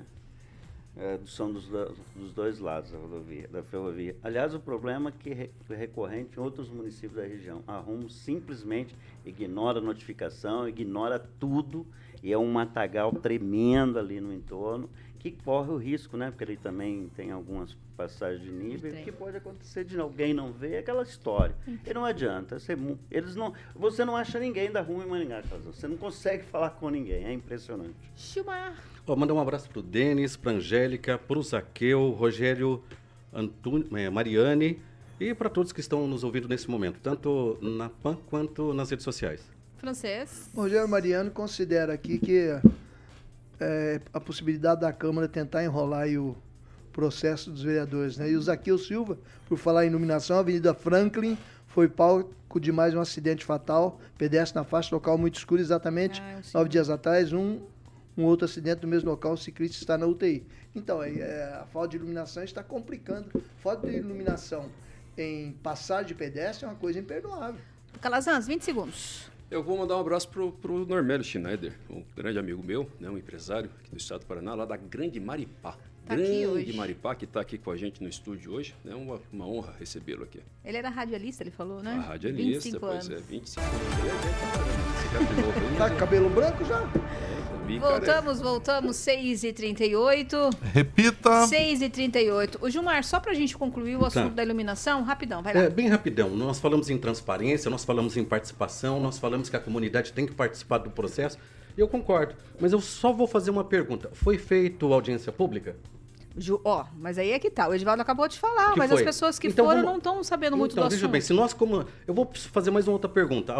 é, são dos, do- dos dois lados da rodovia, da ferrovia. Aliás, o problema é que é recorrente em outros municípios da região. A Rumo simplesmente ignora a notificação, ignora tudo, e é um matagal tremendo ali no entorno, que corre o risco, né? Porque ele também tem algumas passagens de nível, trem. que pode acontecer de alguém não ver, é aquela história. E não adianta, você, eles não, você não acha ninguém da Rumo em Maringá, você não consegue falar com ninguém, é impressionante. Gilmar. Ó, mandar um abraço pro Denis, pra Angélica, pro Zaqueu, Rogério, Antônio, eh, Mariane e para todos que estão nos ouvindo nesse momento, tanto na PAN quanto nas redes sociais. Francês. O Rogério Mariano considera aqui que é, a possibilidade da Câmara tentar enrolar aí o processo dos vereadores. Né? E o Zaqueu Silva, por falar em iluminação, a Avenida Franklin foi palco de mais um acidente fatal, pedestre na faixa local muito escuro, exatamente Ah, sei. nove dias atrás, um, um outro acidente no mesmo local, o ciclista está na UTI. Então, é, é, a falta de iluminação está complicando. Falta de iluminação em passagem de pedestre é uma coisa imperdoável. Calazans, 20 segundos. Eu vou mandar um abraço pro, pro Normélio Schneider, um grande amigo meu, né, um empresário aqui do estado do Paraná, lá da Grande Maripá. Tá grande. Maripá, que está aqui com a gente no estúdio hoje. É uma, uma honra recebê-lo aqui. Ele era radialista, ele falou, né? A radialista, 25 pois anos. é, 25 anos. É velho pra caramba. Esse cara de novo aí, Tá já- com cabelo branco já? É, vi, cara, é- Voltamos, voltamos, 6h38. Repita. 6h38. O Gilmar, só pra gente concluir o assunto Tá. da iluminação, rapidão, vai lá. É, bem rapidão, nós falamos em transparência, nós falamos em participação, nós falamos que a comunidade tem que participar do processo, e eu concordo. Mas eu só vou fazer uma pergunta. Foi feito audiência pública? Ju- Ó, mas aí é que tá. O Edivaldo acabou de falar, Que mas foi? as pessoas que Então foram vamos- não estão sabendo muito então, do veja assunto. bem, se nós como... Eu vou fazer mais uma outra pergunta.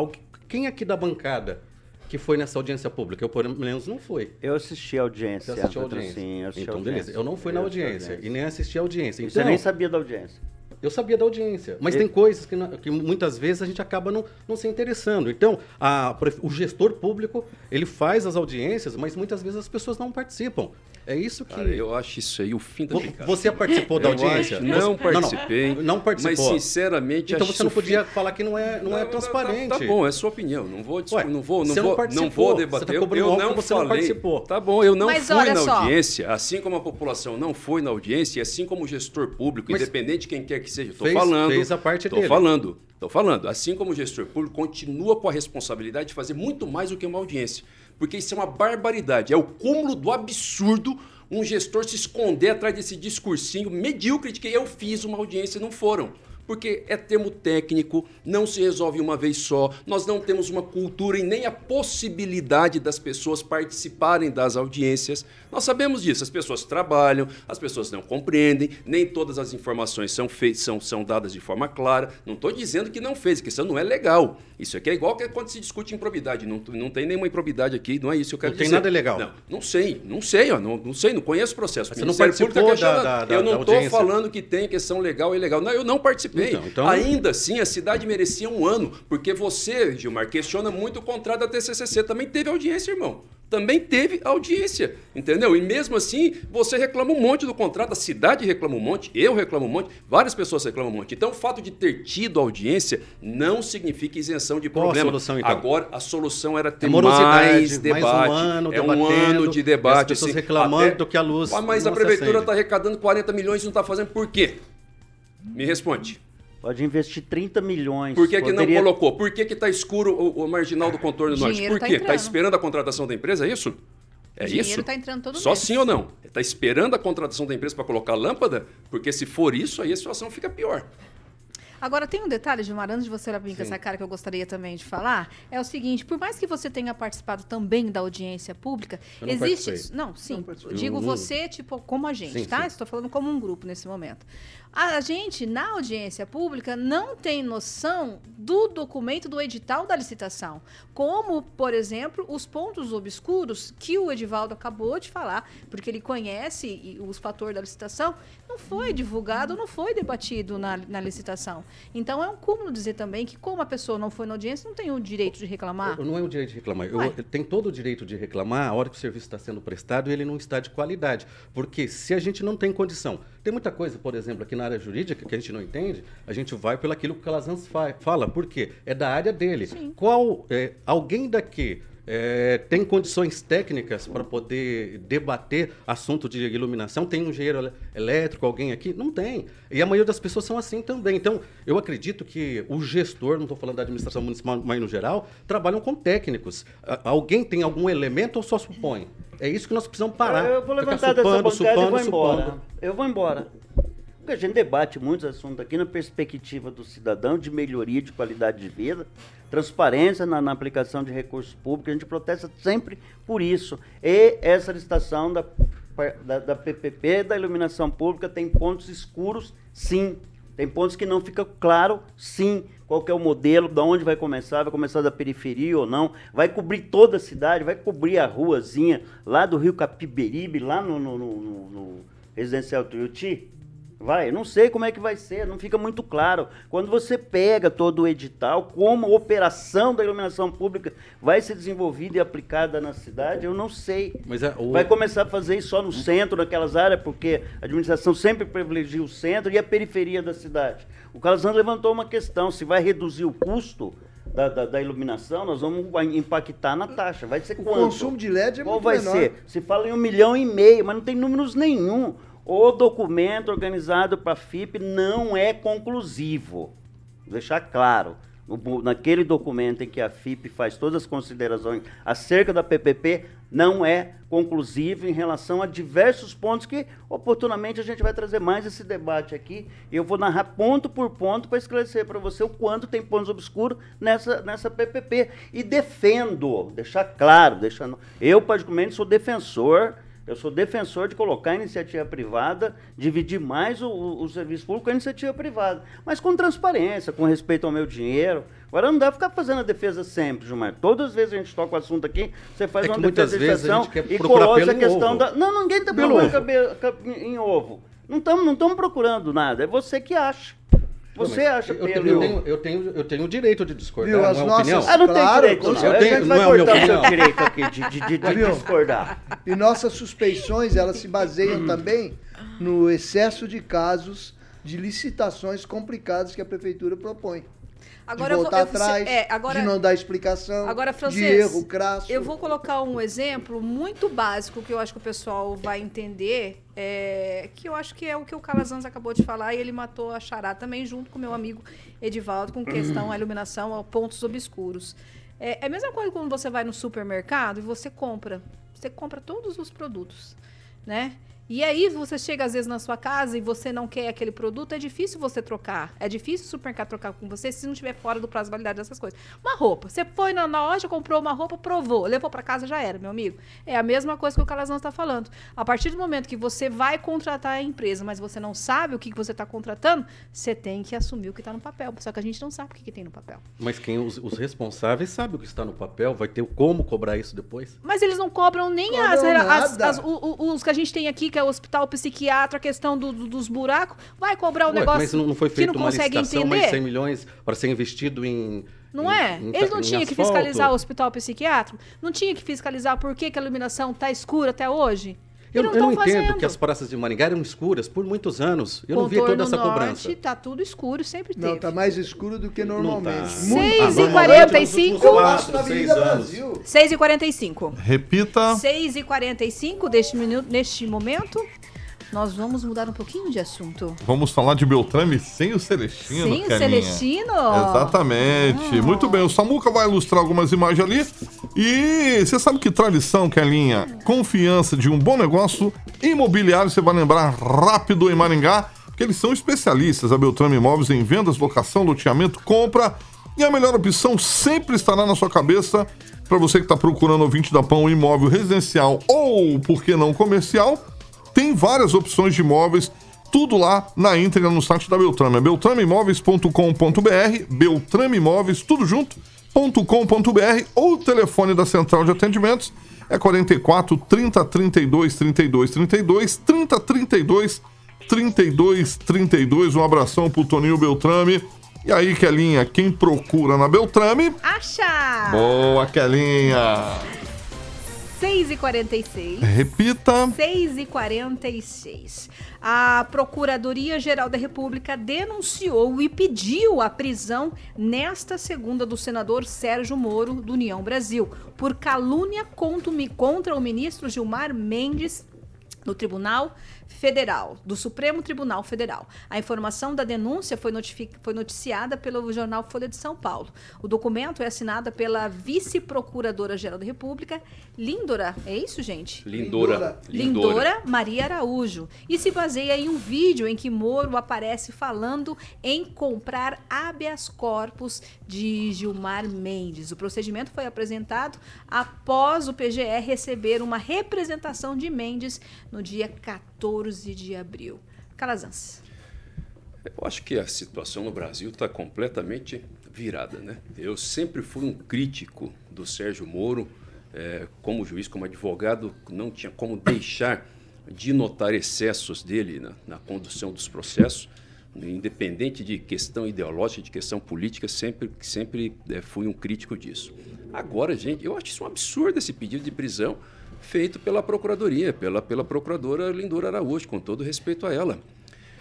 Quem aqui da bancada que foi nessa audiência pública? Eu, por menos, não foi. Eu assisti a audiência. Você assistiu a audiência? Sim, eu assisti então, beleza. audiência. Eu não fui na Eu assisti a audiência, e nem assisti a audiência. Então, Você nem sabia da audiência. Eu sabia da audiência, mas E- tem coisas que, na- que muitas vezes a gente acaba não, não se interessando. Então, a o gestor público, ele faz as audiências, mas muitas vezes as pessoas não participam. É isso que... Cara, eu acho isso aí o fim da Vo- picada. Você participou da Eu audiência? não participei. Não, não, participou. Mas, sinceramente, Então acho você não podia fim- falar que não é, não, é tá- transparente. Tá, bom, é sua opinião. Não vou, Ué, não vou, não você não vou, não, vou você debater. tá Eu- não que você não falei. participou. Tá bom, eu não Mas fui na só. audiência, assim como a população não foi na audiência, e assim como o gestor público, Mas independente de quem quer que seja, fez- falando. fez a parte tô dele. falando, tô falando. Assim como o gestor público continua com a responsabilidade de fazer muito mais do que uma audiência, porque isso é uma barbaridade, é o cúmulo do absurdo um gestor se esconder atrás desse discursinho medíocre de que eu fiz uma audiência e não foram. Porque é termo técnico, não se resolve uma vez só. Nós não temos uma cultura e nem a possibilidade das pessoas participarem das audiências. Nós sabemos disso. As pessoas trabalham, as pessoas não compreendem, nem todas as informações são, feitas, são, são dadas de forma clara. Não estou dizendo que não fez, que isso não é legal. Isso aqui é igual que quando se discute improbidade. Não, não tem nenhuma improbidade aqui, não é isso que eu quero Não tem dizer. nada ilegal. Não, não sei, não sei, ó, não, não sei, não conheço o processo. Você não participou tá da- questionando. da- Eu da não estou falando que tem questão legal e ilegal. Não, eu não participei. Então, então- Ainda assim, a cidade merecia um ano, porque você, Gilmar, questiona muito o contrato da TCCC. Também teve audiência, irmão. Também teve audiência, entendeu? E mesmo assim, você reclama um monte do contrato, a cidade reclama um monte, eu reclamo um monte, várias pessoas reclamam um monte. Então, o fato de ter tido audiência não significa isenção de Qual a problema. solução, então? Agora, a solução era ter É morosidade, mais mais um debate. ano é um ano de debate. as pessoas assim, reclamando até- do que a luz Ah, Mas a prefeitura está arrecadando 40 milhões e não está fazendo por quê? Me responde. Pode investir 30 milhões. Por que, que Poderia- não colocou? Por que está escuro o, o marginal do contorno norte? Dinheiro Por tá quê? Está esperando a contratação da empresa, é isso? É O dinheiro isso? tá entrando todo Só mês. sim ou não? Está esperando a contratação da empresa para colocar lâmpada? Porque se for isso, aí a situação fica pior. Agora, tem um detalhe, Gilmar, antes de você mim com essa cara que eu gostaria também de falar, é o seguinte, por mais que você tenha participado também da audiência pública, Eu não existe... participei. Não, sim, participei. digo você, tipo, como a gente, Sim, tá? sim. Estou falando como um grupo nesse momento. A gente, na audiência pública, não tem noção do documento do edital da licitação. Como, por exemplo, os pontos obscuros que o Edivaldo acabou de falar, porque ele conhece os fatores da licitação, não foi divulgado, não foi debatido na, na licitação. Então é um cúmulo dizer também que, como a pessoa não foi na audiência, não tem o direito de reclamar. Não é o direito de reclamar. Eu, eu tenho todo o direito de reclamar a hora que o serviço está sendo prestado e ele não está de qualidade. Porque se a gente não tem condição. Tem muita coisa, por exemplo, aqui na área jurídica que a gente não entende, a gente vai pelo aquilo que o Calazans fa- fala. Por quê? É da área dele. Qual é, alguém daqui é, tem condições técnicas para poder debater assunto de iluminação? Tem um engenheiro elétrico, alguém aqui? Não tem. E a maioria das pessoas são assim também. Então, eu acredito que o gestor, não estou falando da administração municipal, mas no geral, trabalham com técnicos. Alguém tem algum elemento ou só supõe? É isso que nós precisamos parar. Eu vou Ficar levantar dessa supando, bancada e supando, vou embora. supando. Eu vou embora. Porque a gente debate muitos assuntos aqui na perspectiva do cidadão, de melhoria de qualidade de vida, transparência na, na aplicação de recursos públicos. A gente protesta sempre por isso. E essa licitação da, da, da PPP, da iluminação pública, tem pontos escuros, sim. Tem pontos que não fica claro, sim, qual é o modelo, de onde vai começar, vai começar da periferia ou não, vai cobrir toda a cidade, vai cobrir a ruazinha lá do Rio Capiberibe, lá no, no, no- no- no Residencial Tuiuti. Vai, eu não sei como é que vai ser, não fica muito claro. Quando você pega todo o edital, como a operação da iluminação pública vai ser desenvolvida e aplicada na cidade, eu não sei. Mas é, o- Vai começar a fazer isso só no centro, naquelas áreas, porque a administração sempre privilegia o centro e a periferia da cidade. O Calazans levantou uma questão: se vai reduzir o custo da, da- da iluminação, nós vamos impactar na taxa. Vai ser O quanto? consumo de LED é Qual muito vai menor. ser? Se fala em um milhão e meio, mas não tem números nenhum. O documento organizado para a FIP não é conclusivo. Vou deixar claro. Naquele documento em que a FIP faz todas as considerações acerca da PPP, não é conclusivo em relação a diversos pontos que, oportunamente, a gente vai trazer mais esse debate aqui. Eu vou narrar ponto por ponto para esclarecer para você o quanto tem pontos obscuros nessa, nessa PPP. E defendo, deixar claro, deixando, eu particularmente sou defensor eu sou defensor de colocar a iniciativa privada, dividir mais o, o- o serviço público com a iniciativa privada, mas com transparência, com respeito ao meu dinheiro. Agora não dá ficar fazendo a defesa sempre, Gilmar. Todas as vezes a gente toca o assunto aqui, você faz É uma defesa de quer e coloca a questão ovo. da. Não, ninguém está procurando ovo. em ovo. Não estamos não tamo procurando nada, é você que acha. Você Não, acha eu, pelo. eu, tenho, eu, tenho, eu tenho o direito de discordar, Viu, não as é nossas- opinião? Ah, não tem Claro, direito, não. eu tenho- não é o seu opinião. direito aqui de, de, de- de discordar. E nossas suspeições, elas se baseiam também no excesso de casos de licitações complicadas que a prefeitura propõe. Agora de eu voltar vou, eu- atrás, é, agora, de não dar explicação, Agora, de Francês, erro crasso. eu vou colocar um exemplo muito básico que eu acho que o pessoal vai entender, é, que eu acho que é o que o Calazans acabou de falar e ele matou a chará também junto com meu amigo Edivaldo com questão à iluminação, a pontos obscuros. É, é a mesma coisa quando você vai no supermercado e você compra, você compra todos os produtos, né? E aí você chega às vezes na sua casa e você não quer aquele produto, é difícil você trocar. É difícil o supermercado trocar com você se não estiver fora do prazo de validade dessas coisas. Uma roupa, você foi na, na loja, comprou uma roupa, provou, levou para casa, já era, meu amigo. É a mesma coisa que o Calazans está falando. A partir do momento que você vai contratar a empresa, mas você não sabe o que, que você está contratando, você tem que assumir o que está no papel. Só que a gente não sabe o que, que tem no papel. Mas quem os, os responsáveis sabe o que está no papel, vai ter como cobrar isso depois? Mas eles não cobram nem Cobram as, as- nada. as- o- o- os que a gente tem aqui, que é o hospital psiquiatra, a questão do- do- dos buracos. Vai cobrar o negócio mas não, não foi que feita não uma consegue entender? mais 100 milhões para ser investido em... Não é? em- Eles não tinham que fiscalizar o hospital psiquiátrico? Não tinha que fiscalizar por que, que a iluminação tá escura até hoje? Eu, não eu não entendo fazendo. que as praças de Maringá eram escuras por muitos anos. Eu não vi toda Contorno essa norte, cobrança. tá tudo escuro, sempre teve. Não, tá mais escuro do que normalmente. tá. E normalmente, quarenta e nos últimos cinco. Eu quatro, passo na seis Avenida anos. Brasil. 6 e 45 Repita. 6 e 45 deste minuto, neste momento, nós vamos mudar um pouquinho de assunto. Vamos falar de Beltrame sem o Celestino, Sem o. Celestino? Exatamente. Muito bem, o Samuca vai ilustrar algumas imagens ali. E você sabe que tradição, Kelinha? Confiança de um bom negócio imobiliário, você vai lembrar rápido em Maringá. porque eles são especialistas. A Beltrame Imóveis em vendas, locação, loteamento, compra. E a melhor opção sempre estará na sua cabeça para você que está procurando ouvinte da Pão, um imóvel residencial ou, por que não, comercial. Tem várias opções de imóveis, tudo lá na íntegra no site da Beltrame. É beltrameimóveis.com.br, Beltrame Imóveis, tudo junto, .com.br ou o telefone da central de atendimentos é 44 30 32 32 32 30 32 32 32. Um abração pro Toninho Beltrame. E aí, Kelinha, quem procura na Beltrame? Acha! Boa, Kelinha! 6 e 46 Repita. 6 e 46 A Procuradoria-Geral da República denunciou e pediu a prisão nesta segunda do senador Sérgio Moro, do União Brasil, por calúnia contra o ministro Gilmar Mendes no Tribunal Federal, do Supremo Tribunal Federal. A informação da denúncia foi, foi noticiada pelo jornal Folha de São Paulo. O documento é assinado pela vice-procuradora-geral da República, Lindora. É isso, gente? Lindora. Lindora Maria Araújo. E se baseia em um vídeo em que Moro aparece falando em comprar habeas corpus de Gilmar Mendes. O procedimento foi apresentado após o PGR receber uma representação de Mendes no dia 14 de abril. Calazans. Eu acho que a situação no Brasil está completamente virada. Né? Eu sempre fui um crítico do Sérgio Moro, eh, como juiz, como advogado, não tinha como deixar de notar excessos dele na, na condução dos processos, independente de questão ideológica, de questão política, sempre, sempre eh, fui um crítico disso. Agora, gente, eu acho isso um absurdo esse pedido de prisão feito pela Procuradoria, pela, pela Procuradora Lindora Araújo, com todo respeito a ela.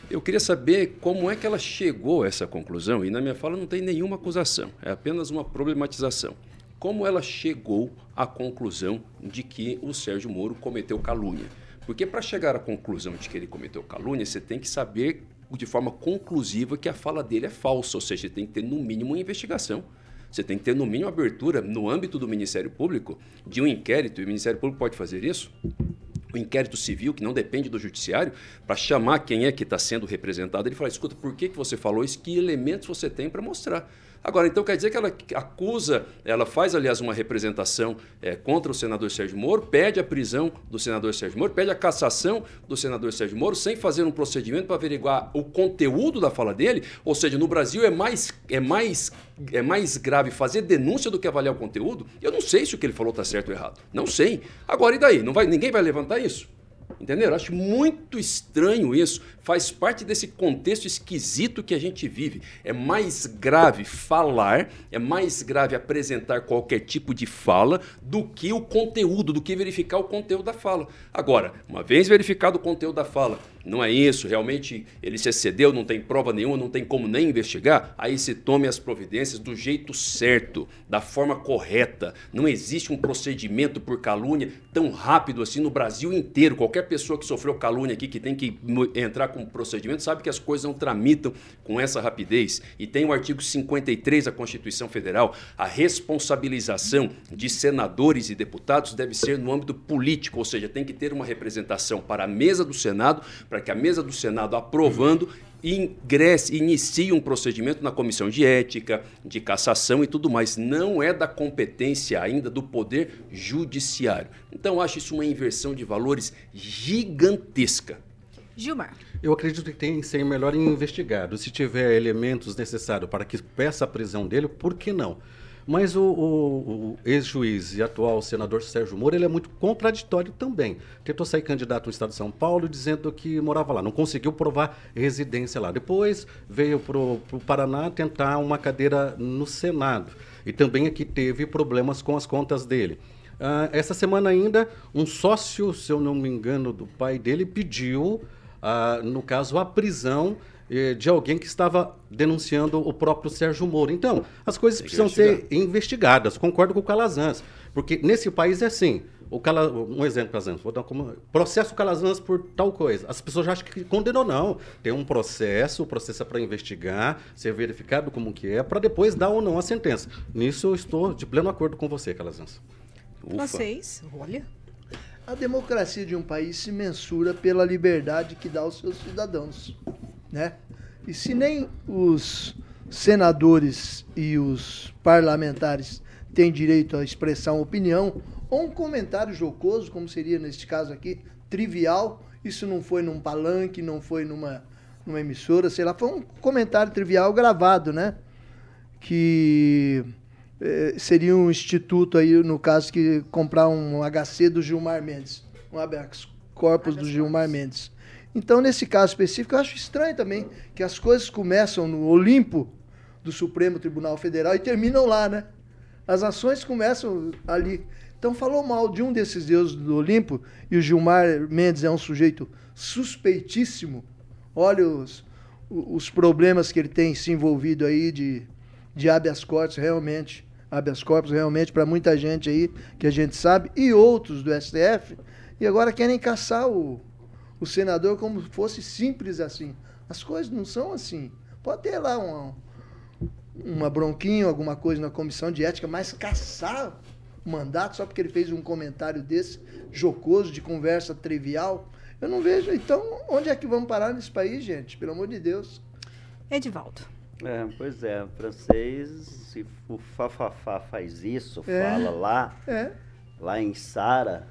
Eu queria saber como é que ela chegou a essa conclusão, e na minha fala não tem nenhuma acusação, é apenas uma problematização. Como ela chegou à conclusão de que o Sérgio Moro cometeu calúnia? Porque para chegar à conclusão de que ele cometeu calúnia, você tem que saber de forma conclusiva que a fala dele é falsa, ou seja, tem que ter no mínimo uma investigação. Você tem que ter no mínimo abertura no âmbito do Ministério Público de um inquérito, e o Ministério Público pode fazer isso o inquérito civil, que não depende do judiciário, para chamar quem é que está sendo representado. Ele fala: escuta, por que, que você falou isso? Que elementos você tem para mostrar? Agora, então quer dizer que ela acusa, ela faz, aliás, uma representação é, contra o senador Sérgio Moro, pede a prisão do senador Sérgio Moro, pede a cassação do senador Sérgio Moro, sem fazer um procedimento para averiguar o conteúdo da fala dele. Ou seja, no Brasil é mais, é mais, é mais grave fazer denúncia do que avaliar o conteúdo. Eu não sei se o que ele falou está certo ou errado. Não sei. Agora, e daí? Não vai, ninguém vai levantar isso? Entenderam? Acho muito estranho isso. Faz parte desse contexto esquisito que a gente vive. É mais grave falar, é mais grave apresentar qualquer tipo de fala do que o conteúdo, do que verificar o conteúdo da fala. Agora, uma vez verificado o conteúdo da fala, não é isso, realmente ele se excedeu, não tem prova nenhuma, não tem como nem investigar, aí se tome as providências do jeito certo, da forma correta. Não existe um procedimento por calúnia tão rápido assim no Brasil inteiro. Qualquer pessoa que sofreu calúnia aqui, que tem que entrar com procedimento, sabe que as coisas não tramitam com essa rapidez. E tem o artigo 53 da Constituição Federal, a responsabilização de senadores e deputados deve ser no âmbito político, ou seja, tem que ter uma representação para a mesa do Senado, para que a mesa do Senado, aprovando, ingresse, inicie um procedimento na comissão de ética, de cassação e tudo mais. Não é da competência ainda do Poder Judiciário. Então, acho isso uma inversão de valores gigantesca. Gilmar. Eu acredito que tem que ser melhor investigado. Se tiver elementos necessários para que peça a prisão dele, por que não? Mas o, o, o ex-juiz e atual senador Sérgio Moro ele é muito contraditório também. Tentou sair candidato no estado de São Paulo dizendo que morava lá, não conseguiu provar residência lá. Depois veio para o Paraná tentar uma cadeira no Senado. E também aqui teve problemas com as contas dele. Uh, essa semana ainda, um sócio, se eu não me engano, do pai dele pediu, uh, no caso, a prisão de alguém que estava denunciando o próprio Sérgio Moro. Então, as coisas precisam investigar. ser investigadas. Concordo com o Calazans, porque nesse país é assim. O Cala... Um exemplo, Calazans, vou dar como processo Calazans por tal coisa. As pessoas já acham que condenou, não. Tem um processo, o processo é para investigar, ser verificado como que é, para depois dar ou não a sentença. Nisso eu estou de pleno acordo com você, Calazans. Vocês, olha. A democracia de um país se mensura pela liberdade que dá aos seus cidadãos. né? E se nem os senadores e os parlamentares têm direito a expressar uma opinião ou um comentário jocoso, como seria neste caso aqui, trivial, isso não foi num palanque, não foi numa, numa emissora, sei lá, foi um comentário trivial gravado, né? Que seria um instituto aí, no caso, que comprar um HC do Gilmar Mendes, um habeas corpus do Gilmar Mendes. Então, nesse caso específico, eu acho estranho também que as coisas começam no Olimpo do Supremo Tribunal Federal e terminam lá, né? As ações começam ali. Então, falou mal de um desses deuses do Olimpo, e o Gilmar Mendes é um sujeito suspeitíssimo. Olha os, os problemas que ele tem se envolvido aí de, de habeas corpus, realmente. Habeas corpus, realmente, para muita gente aí, que a gente sabe, e outros do STF, e agora querem caçar o, o senador como se fosse simples assim. As coisas não são assim. Pode ter lá uma, uma bronquinha, alguma coisa na comissão de ética, mas caçar o mandato só porque ele fez um comentário desse, jocoso, de conversa trivial, eu não vejo. Então, onde é que vamos parar nesse país, gente? Pelo amor de Deus. Edivaldo. É, pois é, francês, se o Fafafá faz isso, É. fala lá, É. lá em Sara,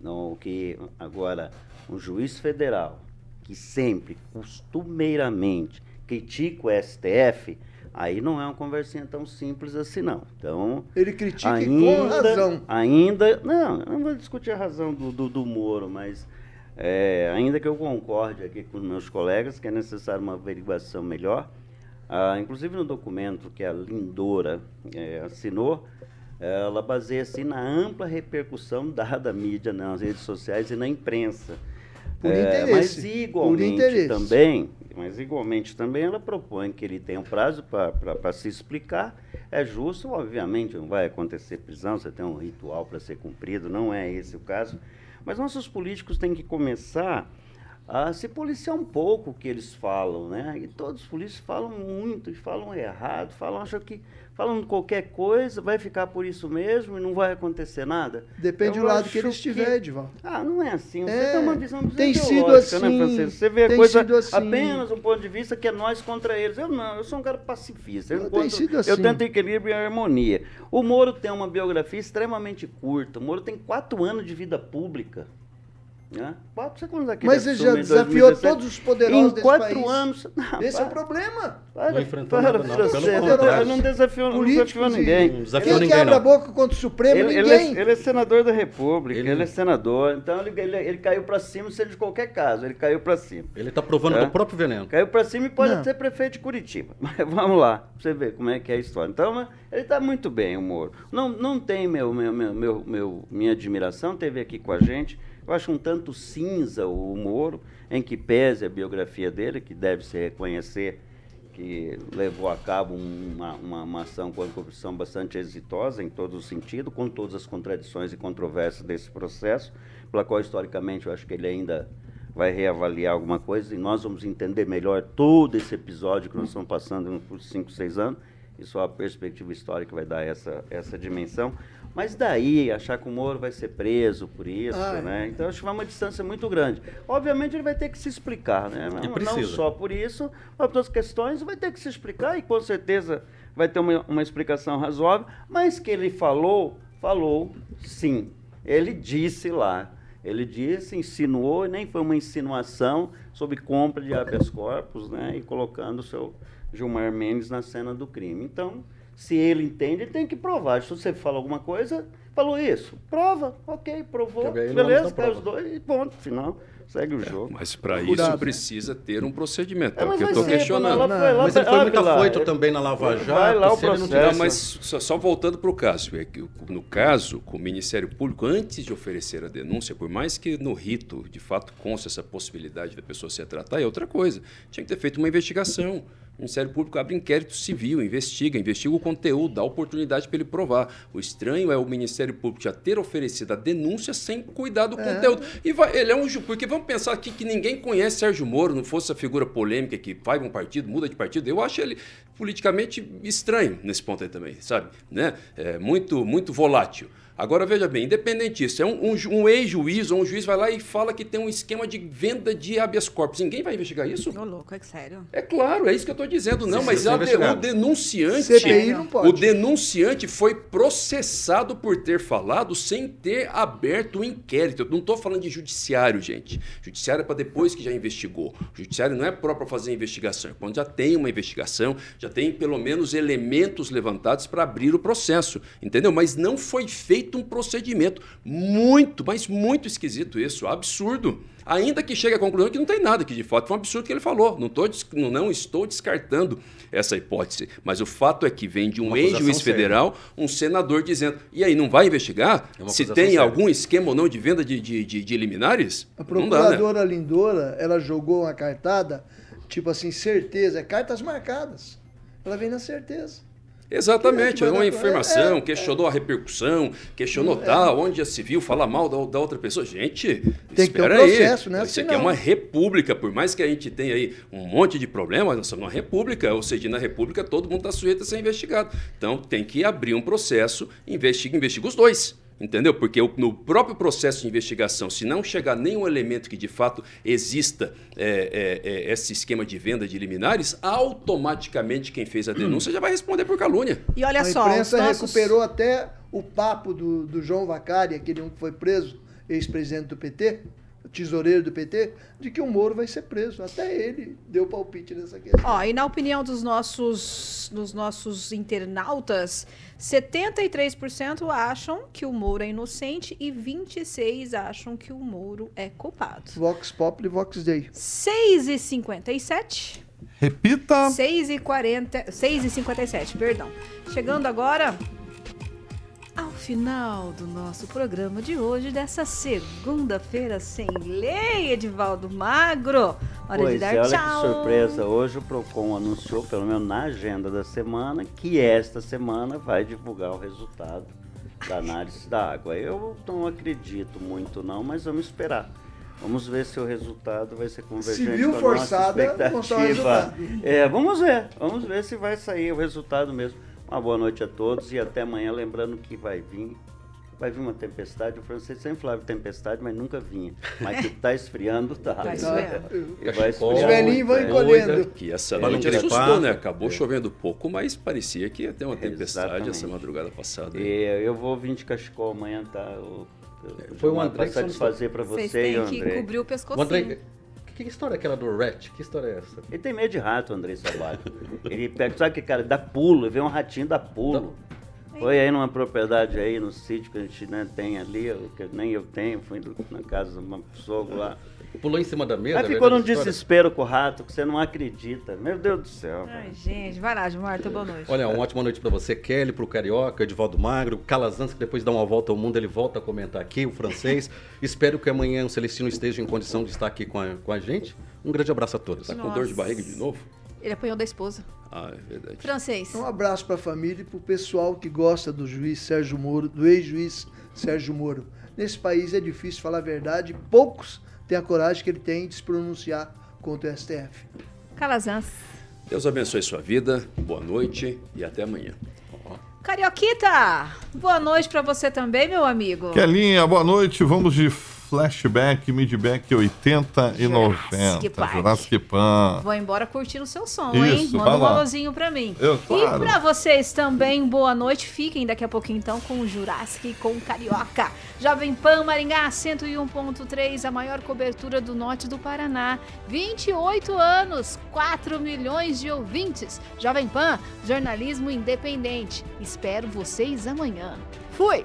no, que agora um juiz federal que sempre, costumeiramente, critica o STF, aí não é uma conversinha tão simples assim não. Então, Ele critica e com ainda, razão. ainda, não, eu não vou discutir a razão do, do, do Moro, mas é, ainda que eu concorde aqui com os meus colegas que é necessário uma averiguação melhor, ah, inclusive no documento que a Lindora eh, assinou, ela baseia-se na ampla repercussão dada à mídia nas redes sociais e na imprensa. Por Eh, interesse, Mas igualmente interesse. também, mas igualmente também ela propõe que ele tenha um prazo para se explicar. É justo, obviamente, não vai acontecer prisão, você tem um ritual para ser cumprido, não é esse o caso. Mas nossos políticos têm que começar a se policiar um pouco o que eles falam, né? E todos os políticos falam muito, falam errado, falam, acham que falam qualquer coisa, vai ficar por isso mesmo e não vai acontecer nada. Depende Eu do lado que ele estiver, Edivaldo. Ah, não é assim. Você É, tem uma visão tem sido né, assim, Francisco? Você vê a coisa assim. apenas um ponto de vista que é nós contra eles. Eu não, eu sou um cara pacifista. Eu, Não, tem encontro- sido eu assim. tento equilíbrio e harmonia. O Moro tem uma biografia extremamente curta. O Moro tem quatro anos de vida pública. Né? Quatro, é que Mas ele já desafiou 2017? todos os poderosos Em desse quatro país. anos. Não, Esse é o para. problema. Para, Não enfrentou para, nada, não. Ele não desafiou, não desafiou ninguém. Não desafiou Quem ninguém, que abre a boca contra o Supremo? Ele, ele Ninguém. é, ele é senador da República, Ele- ele, é senador, então ele, ele, ele caiu para cima, seja de qualquer caso, ele caiu para cima. Ele está provando É. do próprio veneno. Caiu para cima e pode Não. ser prefeito de Curitiba. Mas vamos lá, pra você ver como é que é a história. Então, ele está muito bem, o Moro. Não, não tem meu, meu, meu, meu, meu- minha admiração, teve aqui com a gente. Eu acho um tanto cinza o Moro, em que pese a biografia dele, que deve se reconhecer que levou a cabo uma, uma, uma ação contra a corrupção bastante exitosa em todo o sentido, com todas as contradições e controvérsias desse processo, pela qual, historicamente, eu acho que ele ainda vai reavaliar alguma coisa e nós vamos entender melhor todo esse episódio que nós estamos passando por cinco, seis anos e só a perspectiva histórica vai dar essa, essa dimensão. Mas daí, achar que o Moro vai ser preso por isso, Ah, é. né? Então, acho que vai uma distância muito grande. Obviamente, ele vai ter que se explicar, né? Não, não só por isso, mas por outras questões, vai ter que se explicar e com certeza vai ter uma, uma explicação razoável. Mas que ele falou, falou sim. Ele disse lá. Ele disse, insinuou, e nem foi uma insinuação sobre compra de habeas corpus, né? E colocando o seu Gilmar Mendes na cena do crime. Então, se ele entende, ele tem que provar. Se você fala alguma coisa, falou isso, prova, ok, provou, beleza, cai os dois e ponto, final, segue o jogo. Mas para isso precisa ter um procedimento. É, É, o que eu vai estou questionando. lá, Mas ele foi muito afoito também na Lava vai Jato. lá o se ele não processo. tivesse- Não, mas só, só voltando para o caso, é que no caso, com o Ministério Público, antes de oferecer a denúncia, por mais que no rito de fato conste essa possibilidade da pessoa ser tratada, é outra coisa. Tinha que ter feito uma investigação. O Ministério Público abre inquérito civil, investiga, investiga o conteúdo, dá oportunidade para ele provar. O estranho é o Ministério Público já ter oferecido a denúncia sem cuidar do conteúdo. E vai, ele é um ju- porque vamos pensar aqui que ninguém conhece Sérgio Moro, não fosse a figura polêmica que vai um partido, muda de partido. Eu acho ele politicamente estranho nesse ponto aí também, sabe? Né? É muito, muito volátil. Agora, veja bem, independente disso, é um, um, um ex-juiz ou um juiz vai lá e fala que tem um esquema de venda de habeas corpus. Ninguém vai investigar isso? Ô, louco, é sério. É claro, é isso que eu estou dizendo. Não, Sim, mas a de- investigado. o denunciante. CPI não pode. O denunciante foi processado por ter falado sem ter aberto o inquérito. Eu não estou falando de judiciário, gente. Judiciário é para depois que já investigou. Judiciário não é próprio para fazer investigação. É quando já tem uma investigação, já tem pelo menos elementos levantados para abrir o processo. Entendeu? Mas não foi feito um procedimento muito, mas muito esquisito isso. Absurdo. Ainda que chegue à conclusão que não tem nada, que de fato foi um absurdo que ele falou. Não, tô, não- não estou descartando essa hipótese. Mas o fato é que vem de um ex-juiz séria. federal, um senador dizendo: e aí, não vai investigar É se tem séria. algum esquema ou não de venda de, de, de- de liminares? A Não dá, né? procuradora Lindora, ela jogou uma cartada, tipo assim, certeza, é cartas marcadas. Ela vem na certeza. Exatamente, é é uma informação, é, é. questionou a repercussão, questionou tal, onde já se viu falar mal da, da outra pessoa. Gente, Tem que ter um espera processo, aí. né? Isso aqui é não. uma república, por mais que a gente tenha aí um monte de problemas, nós somos uma república, ou seja, na república todo mundo está sujeito a ser investigado. Então tem que abrir um processo, investiga, investiga os dois. Entendeu? Porque no próprio processo de investigação, se não chegar nenhum elemento que de fato exista é, é, é, esse esquema de venda de liminares, automaticamente quem fez a denúncia já vai responder por calúnia. E olha a só, os imprensa nossos... recuperou até o papo do, do João Vacari, aquele um que foi preso, ex-presidente do PT, tesoureiro do PT, de que o Moro vai ser preso. Até ele deu palpite nessa questão. Ó, e na opinião dos nossos, dos nossos internautas, 73% acham que o Moro é inocente e 26% acham que o Moro é culpado. Vox Populi e Vox Dei. 6 e 57 Repita. 6 e 40, 6 e 57, perdão. Chegando agora ao final do nosso programa de hoje, dessa segunda-feira sem lei, Edivaldo Magro. Hora de Pois dar é, olha tchau. que surpresa. Hoje o PROCON anunciou, pelo menos na agenda da semana, que esta semana vai divulgar o resultado da análise da água. Eu não acredito muito não, mas vamos esperar. Vamos ver se o resultado vai ser convergente viu com a forçada, nossa o expectativa. É, vamos ver, vamos ver se vai sair o resultado mesmo. Uma boa noite a todos e até amanhã. Lembrando que vai vir, vai vir uma tempestade. O francês sempre falava tempestade, mas nunca vinha. Mas que está esfriando, tá. Tá esfriando. Vai Cachecol, Os esfriar velhinhos vão é. encolhendo. Que essa noite assustou, né? Acabou chovendo pouco, mas parecia que ia ter uma tempestade Exatamente. essa madrugada passada. E eu vou vir de cachecol amanhã, tá? Eu, eu, Foi o para André que satisfazer para Vocês você e têm o que cobrir o O pescocinho. André, que, história é aquela do Rat? Que história é essa? Ele tem medo de rato, André Sabato. Ele pega, sabe que cara, dá pulo, vê um ratinho, dá pulo. Foi aí numa propriedade aí, no sítio que a gente né, tem ali, que nem eu tenho, fui na casa de uma sogro lá. Pulou em cima da mesa? Aí é ficou num desespero com o rato, que você não acredita. Meu Deus do céu. Ai, gente, vai lá, Marta, boa noite. Olha, uma ótima noite pra você, Kelly, pro Carioca, Edivaldo Magro, Calazans, que depois dá uma volta ao mundo, ele volta a comentar aqui, o francês. Espero que amanhã o Celestino esteja em condição de estar aqui com a, com a gente. Um grande abraço a todos. Tá com dor de Nossa. barriga de novo? Ele apanhou da esposa. Ah, é verdade. Francês. Um abraço para a família e para o pessoal que gosta do juiz Sérgio Moro, do ex-juiz Sérgio Moro. Nesse país é difícil falar a verdade, poucos têm a coragem que ele tem de se pronunciar contra o STF. Calazans. Deus abençoe sua vida, boa noite e até amanhã. Carioquita, boa noite pra você também, meu amigo. Kelinha, boa noite. Vamos de flashback, midback 80 e Jurassic 90. Park. Jurassic Pan. Vou embora curtindo o seu som, hein? Isso, Manda vai um alôzinho pra mim. Eu, claro. E pra vocês também, boa noite. Fiquem daqui a pouquinho então com o Jurassic e com Carioca. Jovem Pan Maringá 101.3, a maior cobertura do norte do Paraná. 28 anos, 4 milhões de ouvintes. Jovem Pan, jornalismo independente. Espero vocês amanhã. Fui!